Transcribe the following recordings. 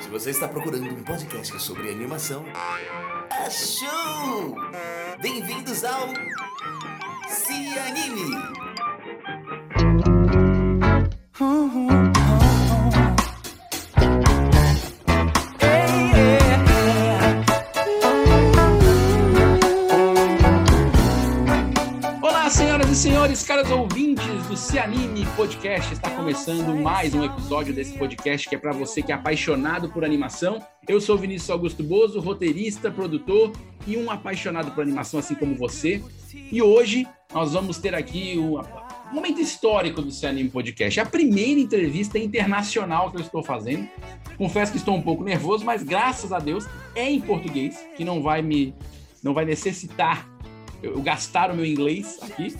Se você está procurando um podcast sobre animação, achou! Bem-vindos ao Se Anime! Se Anime Podcast. Está começando mais um episódio desse podcast que é para você que é apaixonado por animação. Eu sou Vinícius Augusto Bozo, roteirista, produtor e um apaixonado por animação, assim como você. E hoje nós vamos ter aqui um momento histórico do Se Anime Podcast. É a primeira entrevista internacional que eu estou fazendo. Confesso que estou um pouco nervoso, mas graças a Deus é em português, que não vai me não vai necessitar eu gastar o meu inglês aqui,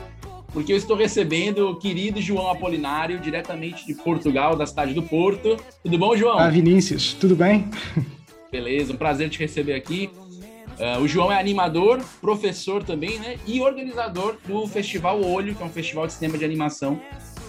porque eu estou recebendo o querido João Apolinário, diretamente de Portugal, da cidade do Porto. Tudo bom, João? Ah, Vinícius, tudo bem? Beleza, um prazer te receber aqui. Uh, o João é animador, professor também, né? E organizador do Festival Olho, que é um festival de cinema de animação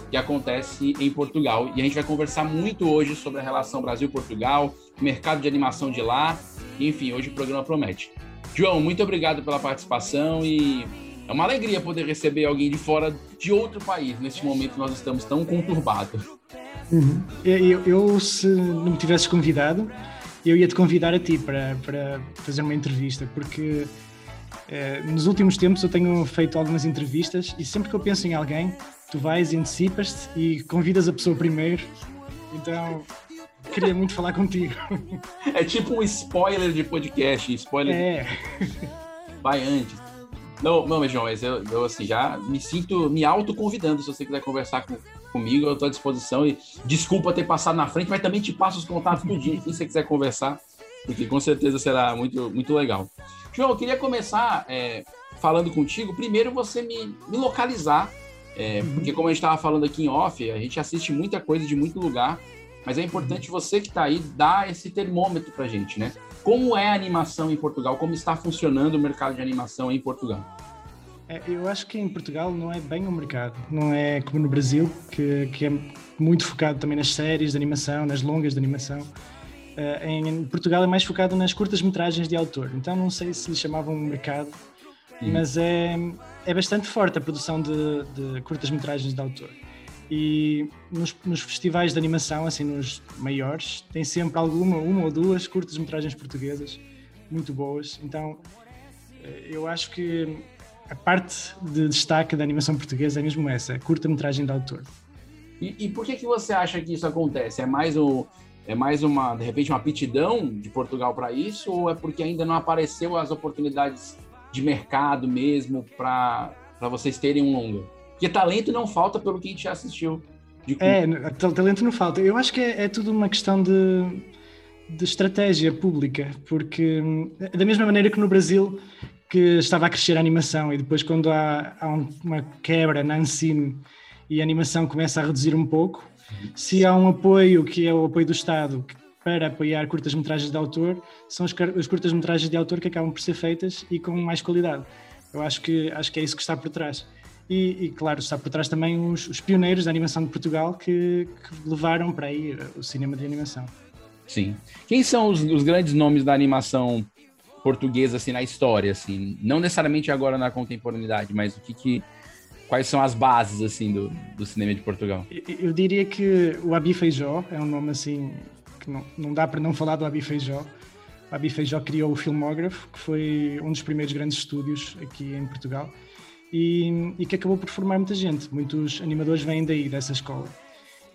que acontece em Portugal. E a gente vai conversar muito hoje sobre a relação Brasil-Portugal, mercado de animação de lá. Enfim, hoje o programa promete. João, muito obrigado pela participação e é uma alegria poder receber alguém de fora de outro país. Neste momento nós estamos tão conturbados. Uhum. Eu, eu, se não me tivesses convidado, eu ia te convidar a ti para, para fazer uma entrevista, porque eh, nos últimos tempos eu tenho feito algumas entrevistas e sempre que eu penso em alguém, tu vais e antecipas-te e convidas a pessoa primeiro. Então queria muito falar contigo. É tipo um spoiler de podcast, spoiler. É. De... Vai antes. Não, não, João, mas eu, eu assim, já me sinto me auto-convidando. Se você quiser conversar com, comigo, eu estou à disposição. E desculpa ter passado na frente, mas também te passo os contatos do dia, se você quiser conversar, porque com certeza será muito, muito legal. João, eu queria começar é, falando contigo. Primeiro, você me, me localizar, é, porque como a gente estava falando aqui em off, a gente assiste muita coisa de muito lugar. Mas é importante você que está aí dar esse termômetro para a gente, né? Como é a animação em Portugal? Como está funcionando o mercado de animação em Portugal? É, eu acho que em Portugal não é bem o mercado. Não é como no Brasil, que, que é muito focado também nas séries de animação, nas longas de animação. Uh, em Portugal é mais focado nas curtas-metragens de autor. Então não sei se lhe chamavam um mercado, hum. mas é, é bastante forte a produção de, de curtas-metragens de autor. E nos, nos, festivais de animação, assim nos maiores, tem sempre alguma, uma ou duas curtas-metragens portuguesas muito boas. Então eh, eu acho que a parte de destaque da animação portuguesa é mesmo essa, curta-metragem de autor. E, e, por que que você acha que isso acontece? É mais o é mais uma de repente uma aptidão de Portugal para isso ou é porque ainda não apareceu as oportunidades de mercado mesmo para para vocês terem um longa? Porque talento não falta pelo que a gente já assistiu. É, talento não falta. Eu acho que é, é tudo uma questão de, de estratégia pública, porque da mesma maneira que no Brasil que estava a crescer a animação e depois quando há, há uma quebra na ensino e a animação começa a reduzir um pouco, se há um apoio que é o apoio do Estado para apoiar curtas-metragens de autor, são as curtas-metragens de autor que acabam por ser feitas e com mais qualidade. Eu acho que, acho que é isso que está por trás. E, e, claro, está por trás também os, os pioneiros da animação de Portugal que, que, levaram para aí o cinema de animação. Sim. Quem são os, os, grandes nomes da animação portuguesa assim na história, assim, não necessariamente agora na contemporaneidade, mas o que, que quais são as bases assim do, do cinema de Portugal? Eu, eu diria que o Abi Feijó é um nome assim que não, não dá para não falar do Abi Feijó. O Abi Feijó criou o Filmógrafo, que foi um dos primeiros grandes estúdios aqui em Portugal e, e, que acabou por formar muita gente. Muitos animadores vêm daí, dessa escola.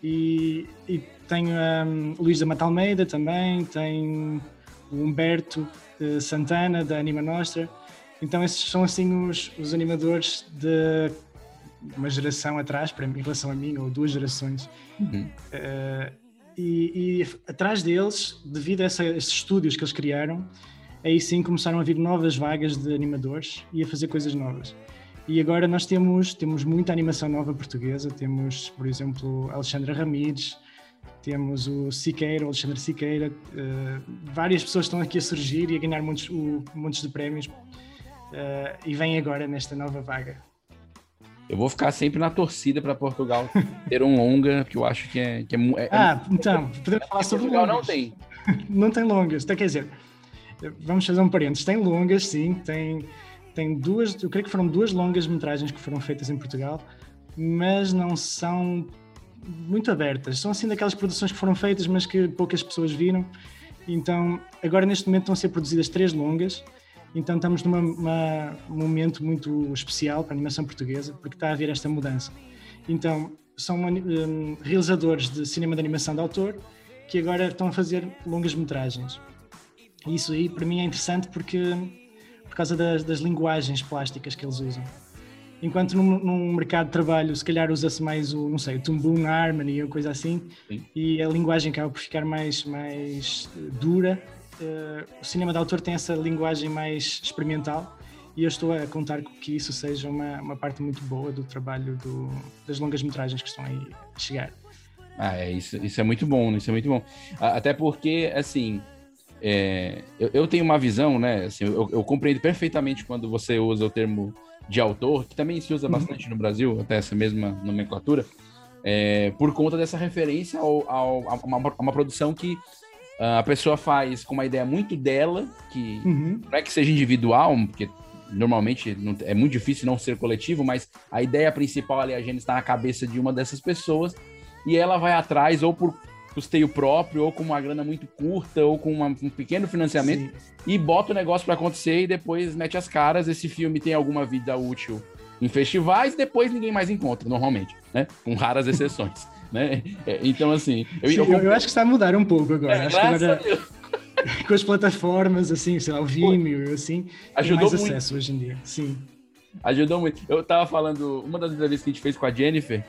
E, e tenho um, o Luís da Mata Almeida também, tem o Humberto Santana, da Anima Nostra. Então esses são assim os, os animadores de uma geração atrás, para mim, em relação a mim, ou duas gerações. Uhum. Uh, e, e, atrás deles, devido a, essa, a esses estúdios que eles criaram, aí sim começaram a vir novas vagas de animadores e a fazer coisas novas. E agora nós temos, temos muita animação nova portuguesa, temos, por exemplo, Alexandra Ramires, temos o Siqueira, o Alexandre Siqueira, uh, várias pessoas estão aqui a surgir e a ganhar muitos, uh, muitos de prémios uh, e vêm agora nesta nova vaga. Eu vou ficar sempre na torcida para Portugal ter um longa, que eu acho que é. Que é, é ah, então, podemos falar sobre Portugal longas. não tem. não tem longas, então, quer dizer, vamos fazer um parênteses. Tem longas, sim, tem, tem duas, eu creio que foram duas longas metragens que foram feitas em Portugal, mas não são muito abertas. São assim daquelas produções que foram feitas, mas que poucas pessoas viram. Então, agora neste momento estão a ser produzidas três longas. Então estamos num momento muito especial para a animação portuguesa, porque está a haver esta mudança. Então, são um, realizadores de cinema de animação de autor que agora estão a fazer longas metragens. Isso aí para mim é interessante porque por causa das, das linguagens plásticas que eles usam. Enquanto num, num, mercado de trabalho, se calhar usa-se mais o, não sei, o Tumbum Harmony ou coisa assim, Sim. e a linguagem acaba por ficar mais, mais eh, dura. Uh, o cinema de autor tem essa linguagem mais experimental e eu estou a contar que isso seja uma, uma parte muito boa do trabalho do, das longas metragens que estão aí a chegar. Ah, é, isso, isso é muito bom, isso é muito bom. Até porque, assim, é, eu, eu, tenho uma visão, né? Assim, eu, eu, compreendo perfeitamente quando você usa o termo de autor, que também se usa uhum. bastante no Brasil, até essa mesma nomenclatura, é, por conta dessa referência ao, ao, a, uma, a uma produção que uh, a pessoa faz com uma ideia muito dela, que uhum. não é que seja individual, porque normalmente não, é muito difícil não ser coletivo, mas a ideia principal ali, a gente está na cabeça de uma dessas pessoas, e ela vai atrás ou por custeio próprio, ou com uma grana muito curta, ou com uma, um pequeno financiamento, Sim. e bota o negócio para acontecer e depois mete as caras. Esse filme tem alguma vida útil em festivais, depois ninguém mais encontra, normalmente, né? Com raras exceções. né? É, então, assim. Eu, Sim, eu, eu, acho que está a mudar um pouco agora. É, acho que agora... com as plataformas, assim, sei lá, o Vimeo, assim, ajudou mais muito. acesso hoje em dia. Sim. Ajudou muito. Eu tava falando, uma das entrevistas que a gente fez com a Jennifer,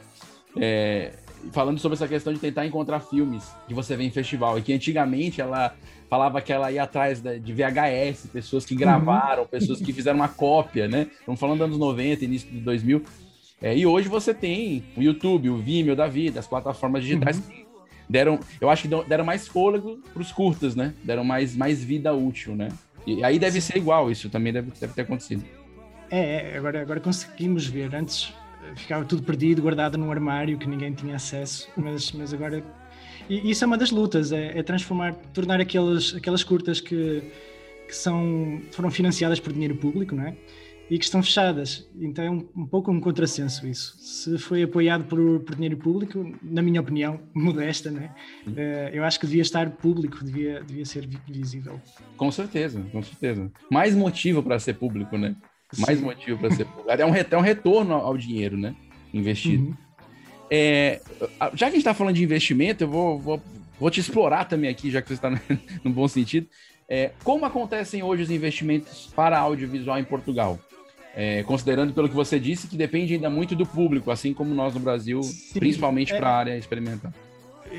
é, falando sobre essa questão de tentar encontrar filmes que você vê em festival. E que antigamente ela falava que ela ia atrás de VHS, pessoas que uhum. gravaram, uhum. pessoas que fizeram uma cópia, né? Estamos falando dos anos 90, início de 2000. É, e hoje você tem o YouTube, o Vimeo da vida, as plataformas digitais uhum. deram, eu acho que deram mais fôlego para os curtas, né? Deram mais, mais vida útil, né? E aí deve ser igual, isso também deve, deve ter acontecido. É, é agora, agora conseguimos ver. Antes ficava tudo perdido, guardado num armário que ninguém tinha acesso, mas, mas agora. E isso é uma das lutas, é, é transformar, tornar aquelas, aquelas curtas que, que são, foram financiadas por dinheiro público, não é? E que estão fechadas. Então é um, um pouco um contrassenso isso. Se foi apoiado por, por dinheiro público, na minha opinião, modesta, né? Uh, eu acho que devia estar público, devia, devia ser visível. Com certeza, com certeza. Mais motivo para ser público, né? Mais Sim. motivo para ser público. É um, é um retorno ao dinheiro, né? Investido. Uhum. É, já que a gente está falando de investimento, eu vou, vou, vou, te explorar também aqui, já que você está no bom sentido. É, como acontecem hoje os investimentos para audiovisual em Portugal? É, considerando pelo que você disse, que depende ainda muito do público, assim como nós no Brasil, Sim, principalmente é, para a área experimental.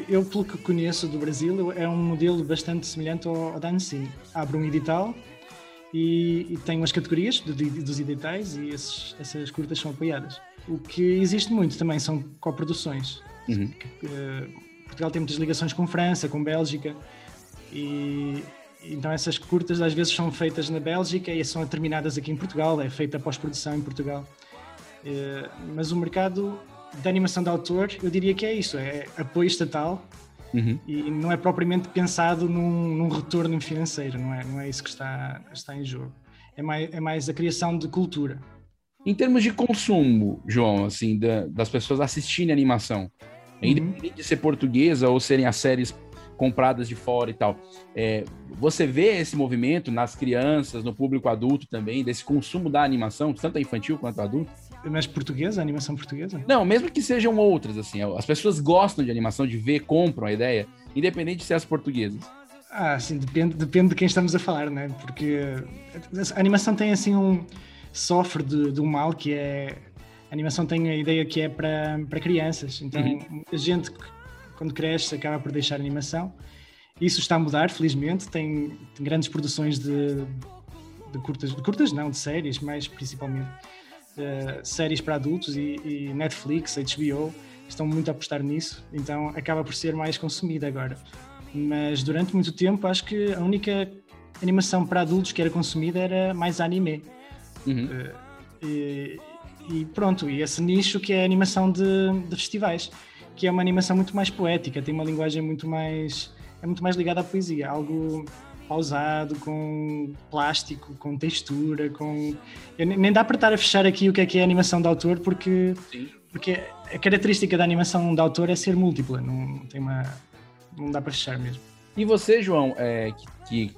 Eu, pelo que conheço do Brasil, é um modelo bastante semelhante ao, ao da Ancine. Abre um edital, e, e tem umas categorias do, dos editais e esses, essas curtas são apoiadas. O que existe muito também são coproduções. Uhum. Uh, Portugal tem muitas ligações com França, com Bélgica e então essas curtas às vezes são feitas na Bélgica e são terminadas aqui em Portugal, é feita pós-produção em Portugal. Uh, mas o mercado da animação de autor, eu diria que é isso, é apoio estatal Uhum. E não é propriamente pensado num, num, retorno financeiro, não é, não é isso que está, está em jogo. É mais, é mais a criação de cultura. Em termos de consumo, João, assim, da, das pessoas assistindo animação, uhum. independente de ser portuguesa ou serem as séries compradas de fora e tal, é, você vê esse movimento nas crianças, no público adulto também, desse consumo da animação, tanto infantil quanto adulto? Mas portuguesa, animação portuguesa? Não, mesmo que sejam outras, assim. As pessoas gostam de animação, de ver, compram a ideia, independente de ser as portuguesas. Ah, sim, depende, depende de quem estamos a falar, né? Porque a animação tem, assim, um... sofre de, de um mal que é... A animação tem a ideia que é para, para crianças. Então, uhum. a gente, quando cresce, acaba por deixar animação. Isso está a mudar, felizmente. Tem, tem grandes produções de, de curtas, de curtas não, de séries, mais principalmente uh, séries para adultos e, e, Netflix, HBO estão muito a apostar nisso, então acaba por ser mais consumida agora. Mas durante muito tempo acho que a única animação para adultos que era consumida era mais anime. Uhum. Uh, e, e pronto, e esse nicho que é a animação de, de, festivais, que é uma animação muito mais poética, tem uma linguagem muito mais. é muito mais ligada à poesia, algo pausado, com plástico, com textura, com. Eu, nem dá para estar a fechar aqui o que é que é animação de autor, porque, Sim. porque a característica da animação de autor é ser múltipla, não, tem uma. não dá para fechar mesmo. E você, João, é, que, que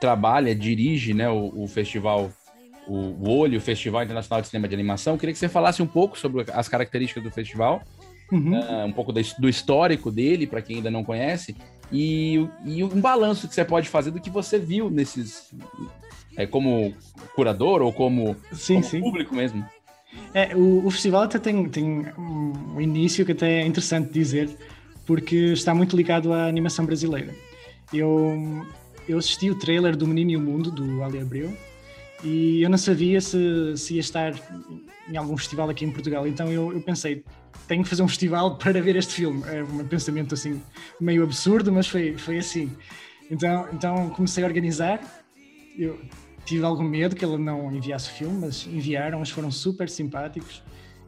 trabalha, dirige né, o, o festival o, Olho, o Festival Internacional de Cinema de Animação. Queria que você falasse um pouco sobre as características do festival, uhum. uh, um pouco do histórico dele, para quem ainda não conhece, e, e, um balanço que você pode fazer do que você viu nesses. É, como curador ou como, sim, como sim. público mesmo. É, o, o, festival até tem, tem um início que até é interessante dizer, porque está muito ligado à animação brasileira. Eu, eu assisti o trailer do Menino e o Mundo, do Ali Abreu, e eu não sabia se, se ia estar em algum festival aqui em Portugal. Então eu, eu, pensei, tenho que fazer um festival para ver este filme. É um pensamento assim meio absurdo, mas foi, foi assim. Então, então comecei a organizar. Eu tive algum medo que ele não enviasse o filme, mas enviaram, mas foram super simpáticos.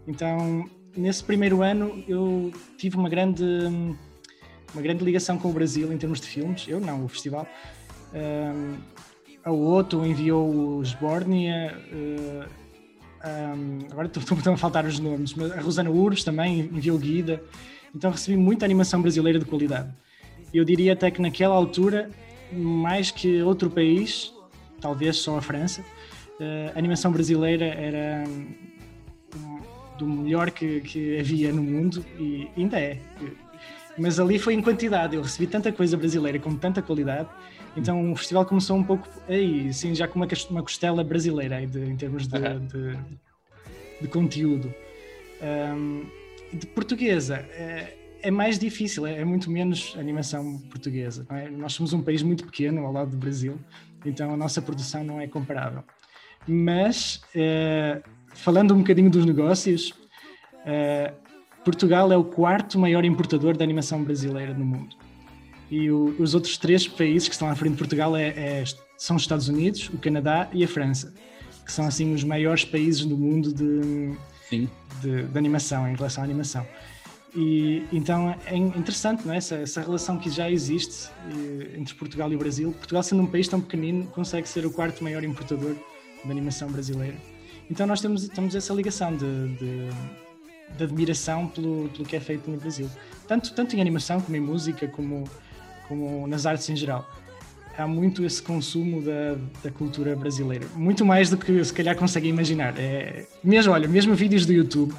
Então, nesse primeiro ano eu tive uma grande uma grande ligação com o Brasil em termos de filmes. Eu não, o festival. Um, a outro enviou os Bornia. Uh, um, agora estão a faltar os nomes, mas a Rosana Urbs também enviou Guida. Então recebi muita animação brasileira de qualidade. Eu diria até que naquela altura, mais que outro país, talvez só a França, uh, a animação brasileira era um, do melhor que, que havia no mundo e ainda é. Mas ali foi em quantidade, eu recebi tanta coisa brasileira com tanta qualidade então o festival começou um pouco aí, sim, já com uma, uma costela brasileira de, em termos de, de, de conteúdo. Um, de portuguesa é, é, mais difícil, é, é, muito menos animação portuguesa. É? Nós somos um país muito pequeno ao lado do Brasil, então a nossa produção não é comparável. Mas, é, falando um bocadinho dos negócios, é, Portugal é o quarto maior importador de animação brasileira no mundo. E o, os outros três países que estão à frente de Portugal é, é, são os Estados Unidos, o Canadá e a França, que são assim os maiores países do mundo de, de, de, animação, em relação à animação. E então é interessante não é? essa, essa relação que já existe entre Portugal e o Brasil. Portugal, sendo um país tão pequenino, consegue ser o quarto maior importador de animação brasileira. Então nós temos, temos essa ligação de, de, de admiração pelo, pelo que é feito no Brasil. Tanto, tanto em animação como em música, como como nas artes em geral. Há muito esse consumo da, da cultura brasileira, muito mais do que se calhar conseguem imaginar. É, mesmo, olha, mesmo vídeos do YouTube,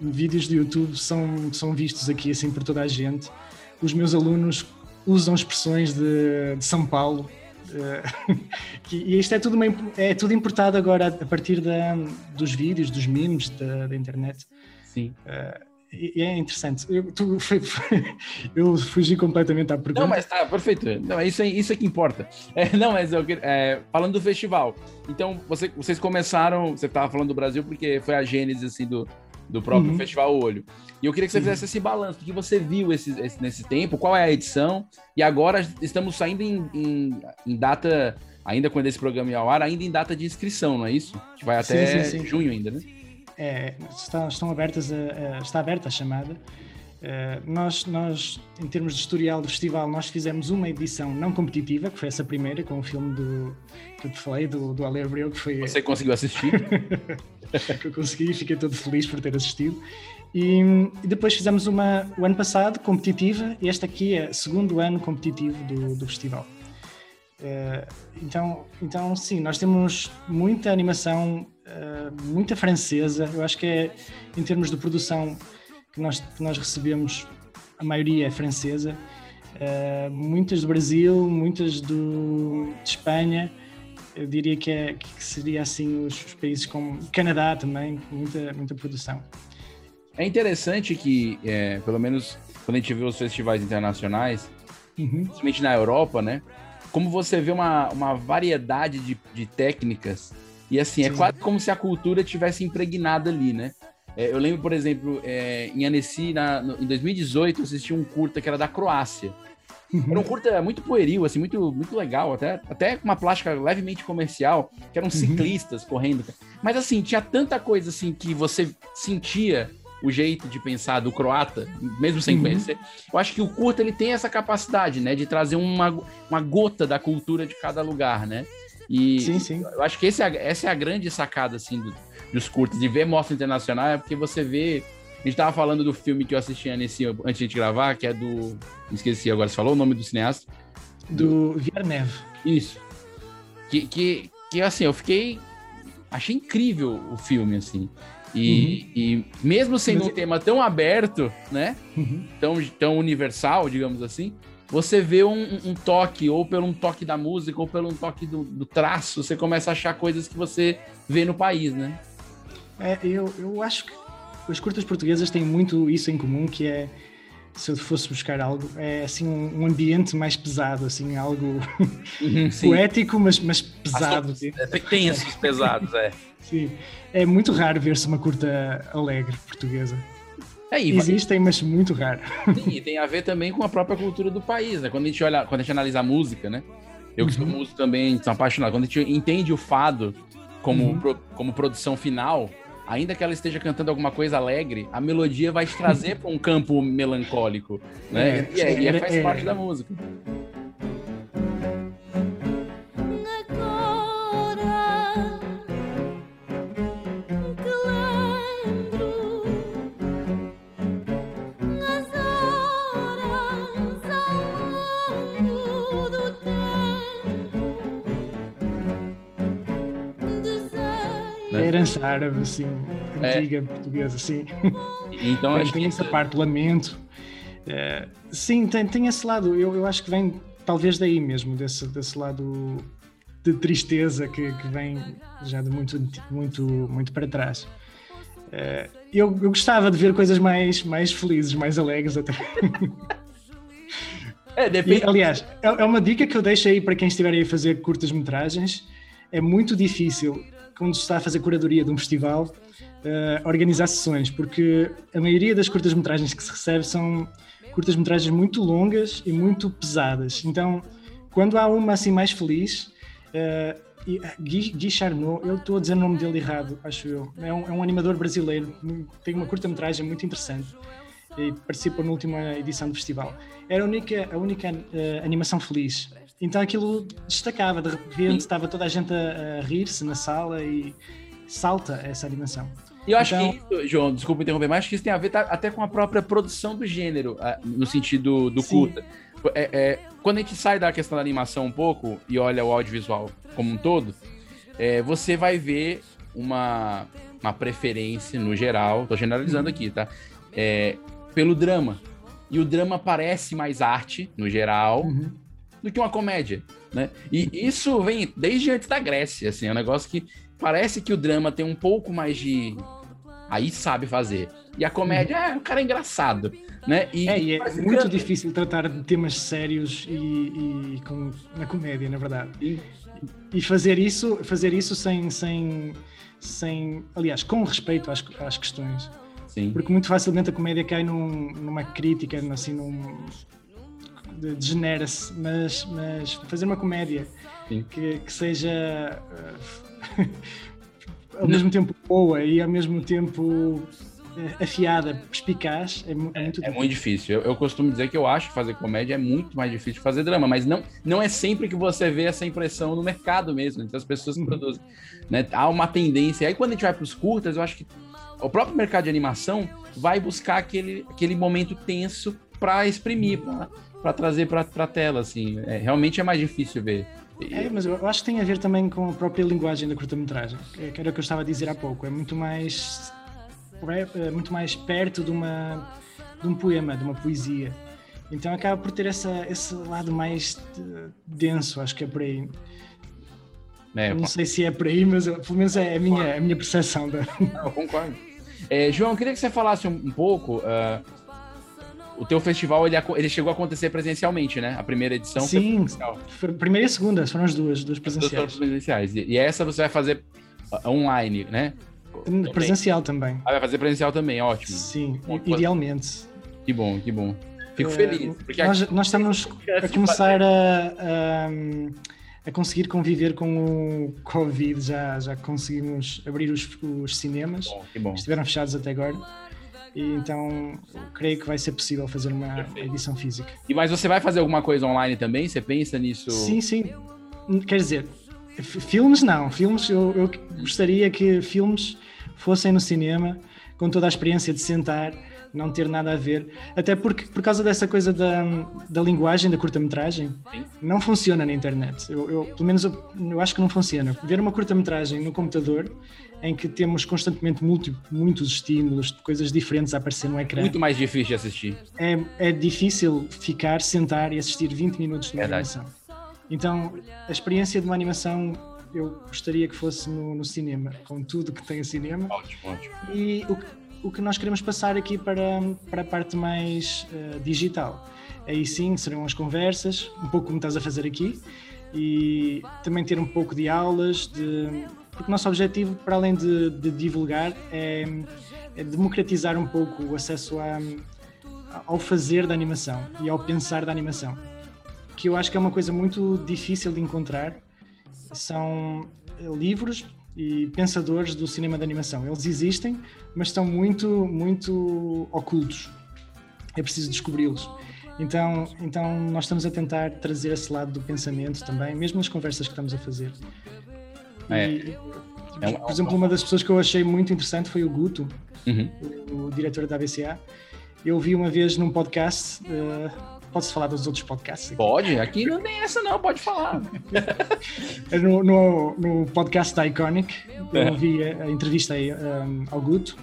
vídeos do YouTube são, são vistos aqui assim por toda a gente. Os meus alunos usam expressões de, de São Paulo, e isto é tudo, uma, é tudo importado agora a partir da, dos vídeos, dos memes da, da internet. Sim. Uh, e é interessante. Eu, tu, eu fugi completamente à pergunta. Não, mas tá, perfeito. Não, isso, é, isso é que importa. É, não, mas eu, é, falando do festival. Então, você, vocês começaram, você estava falando do Brasil porque foi a gênese assim, do, do próprio uhum. Festival Olho. E eu queria que você fizesse esse balanço, o que você viu esse, esse, nesse tempo, qual é a edição, e agora estamos saindo em, em, em, data, ainda quando esse programa ia ao ar, ainda em data de inscrição, não é isso? Que vai até sim, sim, sim. junho ainda, né? É, está, estão abertas a, a, está aberta a chamada. Uh, nós, nós, em termos de historial do festival, nós fizemos uma edição não competitiva, que foi essa primeira, com o filme do, que eu te falei, do, do Ale Abreu, que foi... Você conseguiu assistir? que eu consegui, fiquei todo feliz por ter assistido. E, e, depois fizemos uma, o ano passado, competitiva, e este aqui é o segundo ano competitivo do, do festival. Uh, então, então, sim, nós temos muita animação eh, muita francesa. Eu acho que é, em termos de produção que nós, que nós recebemos, a maioria é francesa. Uh, muitas do Brasil, muitas do, de Espanha. Eu diria que, é, que seria assim os, os países como Canadá também, muita, muita produção. É interessante que, é, pelo menos quando a gente vê os festivais internacionais, uhum. principalmente na Europa, né? Como você vê uma, uma variedade de, de técnicas e assim, é Sim. é quase como se a cultura tivesse impregnada ali, né? É, eu lembro, por exemplo, é, em Annecy, na, no, em 2018, eu assisti um curta que era da Croácia. Era um curta muito pueril, assim, muito, muito legal, até, até com uma plástica levemente comercial, que eram uhum. ciclistas correndo. Mas assim, tinha tanta coisa assim que você sentia o jeito de pensar do croata, mesmo sem uhum. conhecer. Eu acho que o curta ele tem essa capacidade, né, de trazer uma, uma gota da cultura de cada lugar, né? E sim, sim. eu acho que esse é, essa é a grande sacada assim do, dos curtas de ver mostra internacional, é porque você vê a gente tava falando do filme que eu assisti nesse, antes de gravar, que é do. Esqueci agora, você falou o nome do cineasta? Do, do Isso. Que, que, que, assim, eu fiquei. Achei incrível o filme, assim. E, uhum. e mesmo sendo Mas... um tema tão aberto, né? Uhum. Tão, tão universal, digamos assim, você vê um, um, toque, ou pelo um toque da música, ou pelo um toque do, do, traço, você começa a achar coisas que você vê no país, né? É, eu, eu acho que as curtas portuguesas têm muito isso em comum, que é se eu fosse buscar algo, é assim um, ambiente mais pesado, assim, algo uhum, poético, mas, mas pesado. É, tem esses pesados, é. Sim. É muito raro ver-se uma curta alegre portuguesa. É, Existem, mas muito raro. Sim, e tem a ver também com a própria cultura do país, né? Quando a gente olha, quando a gente analisa a música, né? Eu que sou uhum. músico também, sou apaixonado. Quando a gente entende o fado como, uhum. pro, como produção final, ainda que ela esteja cantando alguma coisa alegre, a melodia vai te trazer para um campo melancólico, né? É, e, é, e é, faz parte da música. Herança árabe, assim, antiga, é. portuguesa, assim. Então, tem, tem essa parte, lamento. Uh, sim, tem, tem esse lado, eu, eu acho que vem talvez daí mesmo, desse, desse lado de tristeza que, que vem já de muito, muito, muito para trás. Uh, eu, eu gostava de ver coisas mais, mais felizes, mais alegres até. É, depende. E, aliás, é, é uma dica que eu deixo aí para quem estiver aí a fazer curtas-metragens. É muito difícil quando se está a fazer curadoria de um festival, uh, organizar sessões, porque a maioria das curtas-metragens que se recebe são curtas-metragens muito longas e muito pesadas. Então, quando há uma assim mais feliz, uh, Guy, Guy Charnot, eu estou a dizer o nome dele errado, acho eu, é um, é um animador brasileiro, tem uma curta-metragem muito interessante e participou na última edição do festival. Era a única, a única uh, animação feliz então aquilo destacava, de repente estava toda a gente a, a rir-se na sala e salta essa animação. E eu acho então... que isso, João, desculpa interromper, mas acho que isso tem a ver tá, até com a própria produção do gênero, no sentido do curta. É, é, quando a gente sai da questão da animação um pouco e olha o audiovisual como um todo, é, você vai ver uma, uma preferência no geral, tô generalizando uhum. aqui, tá? É, pelo drama. E o drama parece mais arte, no geral, uhum do que uma comédia, né? E isso vem desde antes da Grécia, assim, é um negócio que parece que o drama tem um pouco mais de aí sabe fazer. E a comédia é um cara engraçado, né? E, é, e é muito difícil tratar de temas sérios e, e com, na comédia, na verdade. E, e fazer isso, fazer isso sem, sem, sem, aliás, com respeito às, às questões. Sim. Porque muito facilmente a comédia cai num, numa crítica, assim, num, degenera-se, mas, mas fazer uma comédia que, que, seja uh, ao mesmo tempo boa e ao mesmo tempo uh, afiada, perspicaz, é, é muito difícil. É muito difícil. Eu, eu, costumo dizer que eu acho que fazer comédia é muito mais difícil que fazer drama, mas não, não é sempre que você vê essa impressão no mercado mesmo, entre as pessoas que uhum. produzem. Né? Há uma tendência. Aí quando a gente vai para os curtas, eu acho que o próprio mercado de animação vai buscar aquele, aquele momento tenso para exprimir, para trazer para a tela, assim. É, realmente é mais difícil ver. É, mas eu acho que tem a ver também com a própria linguagem da curta-metragem, que era o que eu estava a dizer há pouco. É muito mais, é muito mais perto de, uma, de um poema, de uma poesia. Então acaba por ter essa, esse lado mais denso, acho que é por aí. É, não sei se é por aí, mas pelo menos é a minha, a minha percepção. Da... Não, eu concordo. É, João, eu queria que você falasse um, um pouco. Uh, o teu festival ele, ele chegou a acontecer presencialmente, né? A primeira edição Sim, primeira e segunda, foram as duas, duas presenciais. Duas presenciais. E, e essa você vai fazer uh, online, né? Presencial também. Ah, vai fazer presencial também, ótimo. Sim, bom, idealmente. Que bom, que bom. Fico feliz. Porque nós, nós estamos a começar a, a, a, conseguir conviver com o Covid, já, já conseguimos abrir os, os cinemas, bom, bom. estiveram fechados até agora. E então creio que vai ser possível fazer uma Perfeito. edição física. E mas você vai fazer alguma coisa online também? Você pensa nisso? Sim, sim. Quer dizer, filmes não. Filmes eu, eu gostaria que filmes fossem no cinema com toda a experiência de sentar não ter nada a ver. Até porque, por causa dessa coisa da, da linguagem da curta-metragem, não funciona na internet. Eu, eu pelo menos, eu, eu, acho que não funciona. Ver uma curta-metragem no computador, em que temos constantemente muito, muitos estímulos, coisas diferentes a aparecer no ecrã. Muito mais difícil de assistir. É, é difícil ficar, sentar e assistir 20 minutos de uma animação. Então, a experiência de uma animação eu gostaria que fosse no, no, cinema, com tudo que tem o cinema. Ótimo, ótimo. E o, o que nós queremos passar aqui para, para a parte mais uh, digital. Aí sim serão as conversas, um pouco como estás a fazer aqui, e também ter um pouco de aulas, de, porque o nosso objetivo, para além de, de divulgar, é, é, democratizar um pouco o acesso a, ao fazer da animação e ao pensar da animação, que eu acho que é uma coisa muito difícil de encontrar. São livros e pensadores do cinema de animação. Eles existem, mas estão muito, muito ocultos. É preciso descobri-los. Então, então nós estamos a tentar trazer esse lado do pensamento também, mesmo nas conversas que estamos a fazer. É. E, é por exemplo, uma das pessoas que eu achei muito interessante foi o Guto, uhum. o, o, diretor da ABCA. Eu vi uma vez num podcast, uh, Pode-se falar dos outros podcasts? Aqui? Pode, aqui não tem essa não, pode falar. no, no, no, podcast da Iconic, eu é. ouvi a, a entrevista aí, um, ao Guto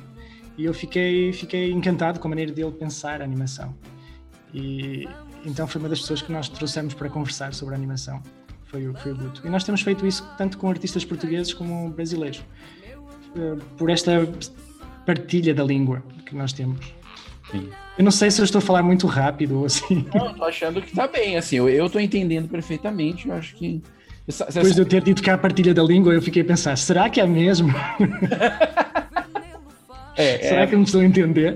e eu fiquei, fiquei encantado com a maneira dele pensar a animação. E então foi uma das pessoas que nós trouxemos para conversar sobre a animação. Foi, o, foi o Guto. E nós temos feito isso tanto com artistas portugueses como brasileiros. Uh, por esta partilha da língua que nós temos. Sim. Eu não sei se eu estou falar muito rápido, assim. Não, tô achando que tá bem, assim, eu, eu tô entendendo perfeitamente, eu acho que... Depois de eu ter dito que é a partilha da língua, eu fiquei a pensar, será que é mesmo? é, será é... que eu não estou a entender?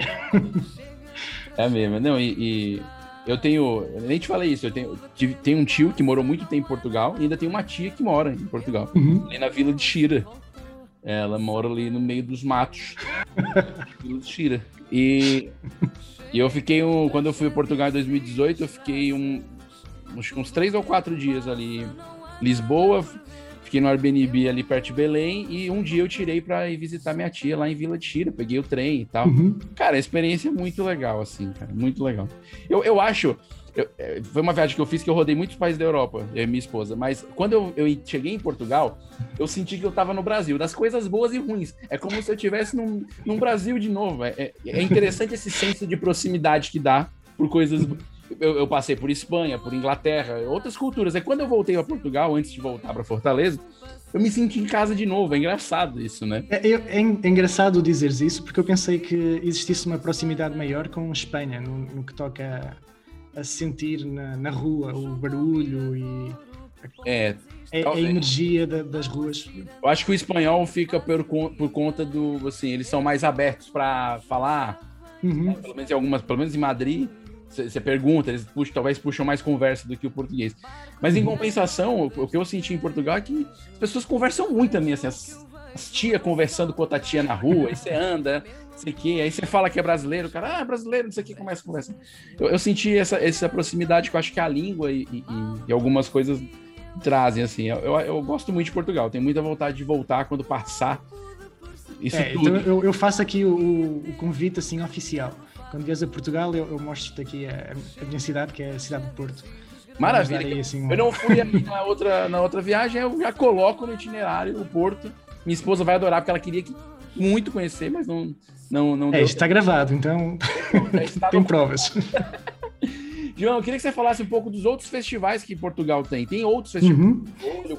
é mesmo, não, e, e, eu tenho, eu nem te falei isso, eu tenho, tenho um tio que morou muito tempo em Portugal, e ainda tem uma tia que mora em Portugal, uhum. ali na vila de Xira. Ela mora ali no meio dos matos. vila de Xira. E e eu fiquei, um, quando eu fui a Portugal em 2018, eu fiquei um, uns, uns três ou quatro dias ali Lisboa, fiquei no Airbnb ali perto de Belém, e um dia eu tirei para ir visitar minha tia lá em Vila de Tira, peguei o trem e tal. Uhum. Cara, a experiência é muito legal, assim, cara, muito legal. Eu, eu acho, eu, é, foi uma viagem que eu fiz que eu rodei muitos países da Europa, eu e minha esposa. Mas quando eu, eu cheguei em Portugal, eu senti que eu estava no Brasil, das coisas boas e ruins. É como se eu estivesse num, num Brasil de novo. É, é, é, interessante esse senso de proximidade que dá por coisas. Eu, eu, passei por Espanha, por Inglaterra, outras culturas. É quando eu voltei a Portugal, antes de voltar para Fortaleza, eu me senti em casa de novo. É engraçado isso, né? É, é, é, engraçado dizeres isso, porque eu pensei que existisse uma proximidade maior com Espanha, no, no que toca sentir na, na rua o barulho e a, é, a, a energia da, das ruas. Eu acho que o espanhol fica por, por conta do assim, eles são mais abertos para falar, uhum. né? pelo menos em algumas, pelo menos em Madrid. Você pergunta, eles puxam, talvez puxam mais conversa do que o português. Mas em uhum. compensação, o, o que eu senti em Portugal é que as pessoas conversam muito também, assim, as, as tia conversando com outra tia na rua, aí você anda, sei que, aí você fala que é brasileiro, o cara, ah, brasileiro, não sei o que, começa a conversa. Eu, eu, senti essa, essa proximidade que eu acho que a língua e, e, e algumas coisas trazem, assim. Eu, eu, eu, gosto muito de Portugal, tenho muita vontade de voltar quando passar isso é, tudo. Então eu, eu faço aqui o, o, convite, assim, oficial. Quando vies a Portugal, eu, mostro-te aqui a, a minha cidade, que é a cidade de Porto. Maravilha. Aí, assim, um... Eu não fui na outra, na outra viagem, eu já coloco no itinerário o Porto. Minha esposa vai adorar, porque ela queria que, muito conhecer, mas não, não, não é, está gravado, então tem provas. João, eu queria que você falasse um pouco dos outros festivais que Portugal tem. Tem outros festivais uhum.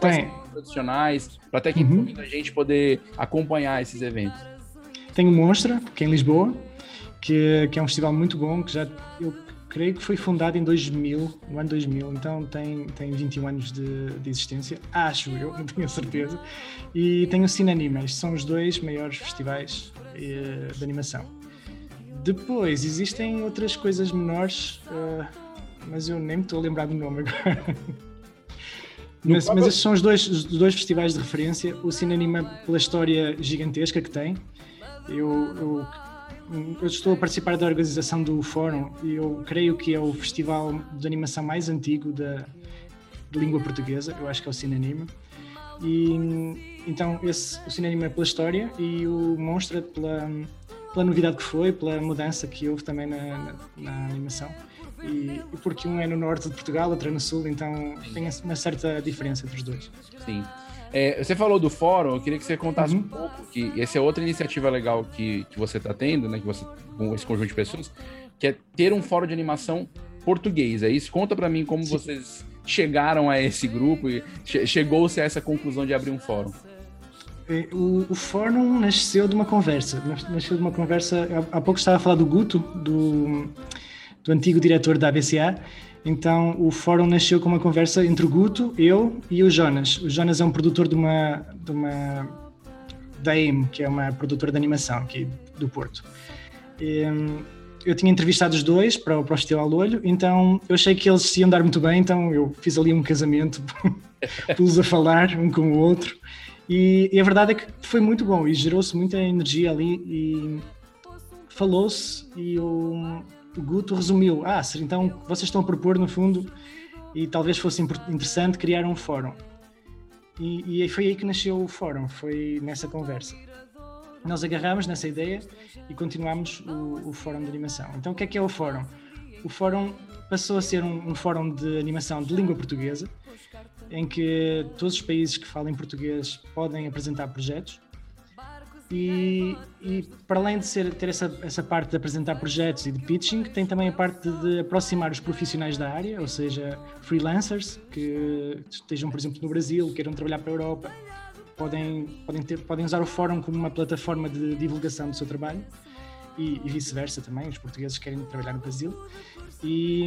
tem. tradicionais, para até que uhum. a gente poder acompanhar esses eventos. Tem o Monstra, que é em Lisboa, que, que é um festival muito bom, que já eu creio que foi fundado em 2000, no ano 2000, então tem, tem 21 anos de, de existência, acho eu, não tenho certeza. E tem o Cine Anima, estes são os dois maiores festivais eh, de animação. Depois, existem outras coisas menores, uh, mas eu nem me estou a lembrar do nome agora. mas, mas estes são os dois, os dois festivais de referência. O Cinema pela história gigantesca que tem. Eu, eu, eu, estou a participar da organização do fórum e eu creio que é o festival de animação mais antigo da, de língua portuguesa. Eu acho que é o Cinanime. E então esse, o Cinanime é pela história e o Monstra pela pela novidade que foi, pela mudança que houve também na, na, na animação. E, e, porque um é no norte de Portugal, outro é no sul, então tem uma certa diferença entre os dois. Sim. É, você falou do fórum, eu queria que você contasse uhum. um pouco, que essa é outra iniciativa legal que, que você está tendo, né, que você, com esse conjunto de pessoas, que é ter um fórum de animação português. É isso? Conta para mim como Sim. vocês chegaram a esse grupo e che chegou-se a essa conclusão de abrir um fórum. É, o, o fórum nasceu de uma conversa. Nasceu de uma conversa. Há pouco estava a falar do Guto, do, do antigo diretor da ABCA. Então o fórum nasceu com uma conversa entre o Guto, eu e o Jonas. O Jonas é um produtor de uma, de uma da AIM, que é uma produtora de animação aqui do Porto. E, eu tinha entrevistado os dois para, para o Festival Olho, então eu achei que eles se iam dar muito bem, então eu fiz ali um casamento, pus a falar um com o outro. E, e, a verdade é que foi muito bom e gerou-se muita energia ali e falou-se e o, o Guto resumiu, ah, então vocês estão a propor no fundo e talvez fosse interessante criar um fórum. E, e foi aí que nasceu o fórum, foi nessa conversa. Nós agarramos nessa ideia e continuamos o, o fórum de animação. Então o que é que é o fórum? O fórum passou a ser um, um fórum de animação de língua portuguesa, em que todos os países que falam português podem apresentar projetos. E, e, para além de ser, ter essa, essa parte de apresentar projetos e de pitching, tem também a parte de aproximar os profissionais da área, ou seja, freelancers que estejam, por exemplo, no Brasil, queiram trabalhar para a Europa, podem, podem, ter, podem usar o fórum como uma plataforma de divulgação do seu trabalho e, e vice-versa também, os portugueses querem trabalhar no Brasil e,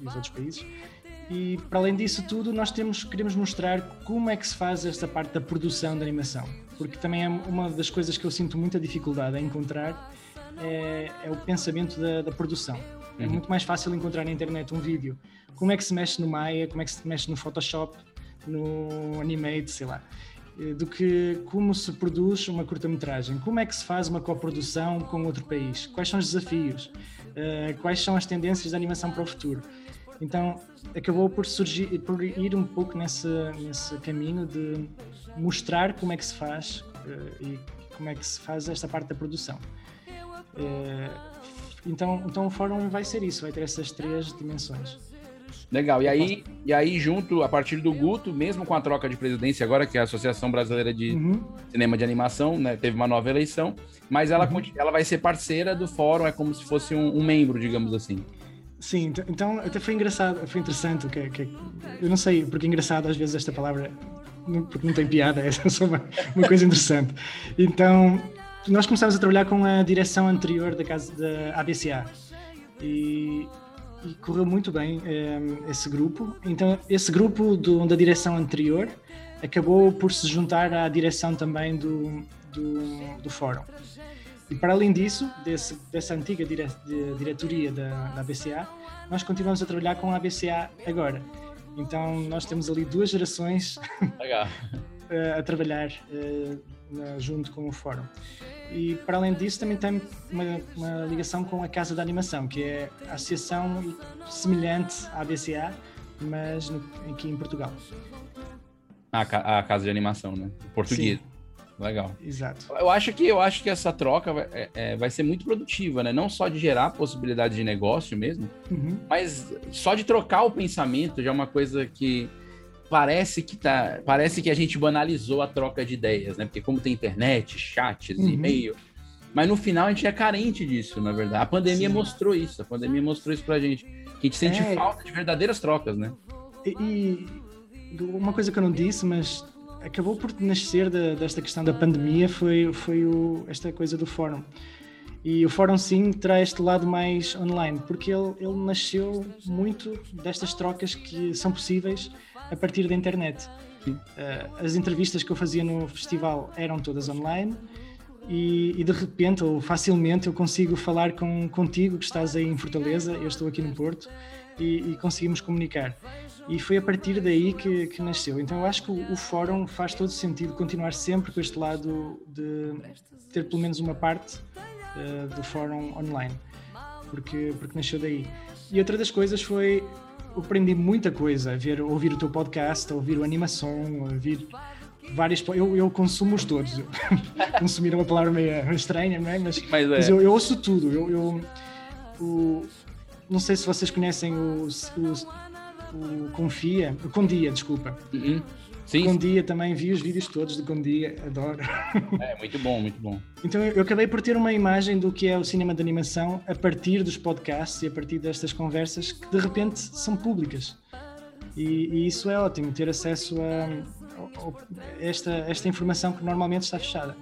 e os outros países. E para além disso tudo, nós temos, queremos mostrar como é que se faz esta parte da produção de animação, porque também é uma das coisas que eu sinto muita dificuldade a encontrar é, é o pensamento da, da produção. É uhum. É muito mais fácil encontrar na internet um vídeo como é que se mexe no Maya, como é que se mexe no Photoshop, no Animate, sei lá, eh, do que como se produz uma curta-metragem. Como é que se faz uma coprodução com outro país? Quais são os desafios? Uh, quais são as tendências da animação para o futuro? Então acabou por surgir, por ir um pouco nesse, nesse caminho de mostrar como é que se faz uh, e como é que se faz esta parte da produção. Uh, então, então o fórum vai ser isso, vai ter essas três dimensões. Legal. E aí, e aí, junto, a partir do Guto, mesmo com a troca de presidência agora, que é a Associação Brasileira de uhum. Cinema de Animação, né, teve uma nova eleição, mas ela, uhum. ela vai ser parceira do fórum, é como se fosse um, um membro, digamos assim. Sim, então até foi engraçado, foi interessante que, que eu não sei porque é engraçado às vezes esta palavra porque não tem piada, é só uma, uma coisa interessante. Então nós começámos a trabalhar com a direção anterior da casa da ABCA e, e correu muito bem um, eh, esse grupo. Então esse grupo do, da direção anterior acabou por se juntar à direção também do, do, do fórum. E para além disso, desse, dessa antiga dire, de, diretoria da, da ABCA, nós continuamos a trabalhar com a ABCA agora. Então nós temos ali duas gerações a, trabalhar uh, junto com o fórum. E para além disso também tem uma, uma, ligação com a Casa da Animação, que é a associação semelhante à ABCA, mas no, aqui em Portugal. A, a Casa de Animação, né? Português. Sim. Legal. Exato. Eu acho que eu acho que essa troca vai, é, é, vai ser muito produtiva, né? Não só de gerar possibilidade de negócio mesmo, uhum. mas só de trocar o pensamento já é uma coisa que parece que tá, parece que a gente banalizou a troca de ideias, né? Porque como tem internet, chats, uhum. e-mail, mas no final a gente é carente disso, na verdade. A pandemia Sim. mostrou isso, a pandemia mostrou isso pra gente. Que a gente sente é... falta de verdadeiras trocas, né? E, e uma coisa que eu não disse, mas acabou por nascer de, desta questão da pandemia foi, foi o, esta coisa do fórum. E o fórum sim terá este lado mais online, porque ele, ele nasceu muito destas trocas que são possíveis a partir da internet. Uh, as entrevistas que eu fazia no festival eram todas online e, e, de repente ou facilmente eu consigo falar com contigo que estás aí em Fortaleza, eu estou aqui no Porto e, e conseguimos comunicar. E foi a partir daí que, que nasceu. Então eu acho que o, o, fórum faz todo sentido continuar sempre com este lado de ter pelo menos uma parte uh, do fórum online, porque, porque nasceu daí. E outra das coisas foi aprendi muita coisa ver, ouvir o teu podcast, ouvir o animação, a ouvir várias. Eu, eu consumo-os todos. Consumir é uma palavra meio estranha, não é? Mas, mas, é. mas eu, eu, ouço tudo. Eu, eu o, não sei se vocês conhecem o, o, o Confia, o Condia, desculpa. Uhum. Sim. Condia também, vi os vídeos todos do Condia, adoro. É, muito bom, muito bom. Então eu acabei por ter uma imagem do que é o cinema de animação a partir dos podcasts e a partir destas conversas que de repente são públicas. E, e isso é ótimo, ter acesso a, a, a esta, esta informação que normalmente está fechada.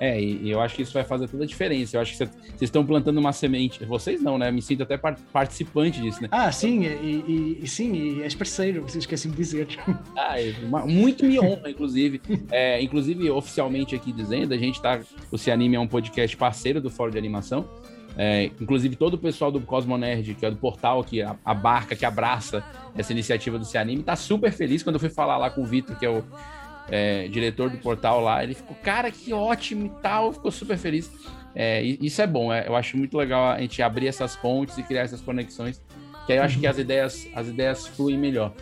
É, e, e, eu acho que isso vai fazer toda a diferença. Eu acho que vocês estão plantando uma semente. Vocês não, né? Me sinto até participante disso, né? Ah, sim, e, e sim, e és parceiro, vocês esquecem de dizer. Ah, é, muito me honra, inclusive. É, inclusive, oficialmente aqui dizendo, a gente tá. O Se Anime é um podcast parceiro do Fórum de Animação. É, inclusive, todo o pessoal do Cosmo Nerd, que é do portal, que a, a barca que abraça essa iniciativa do Se Anime, tá super feliz quando eu fui falar lá com o Vitor, que é o é, diretor do portal lá, ele ficou, cara, que ótimo e tal, ficou super feliz. É, isso é bom, é, eu acho muito legal a gente abrir essas pontes e criar essas conexões, que aí eu acho que as ideias, as ideias fluem melhor.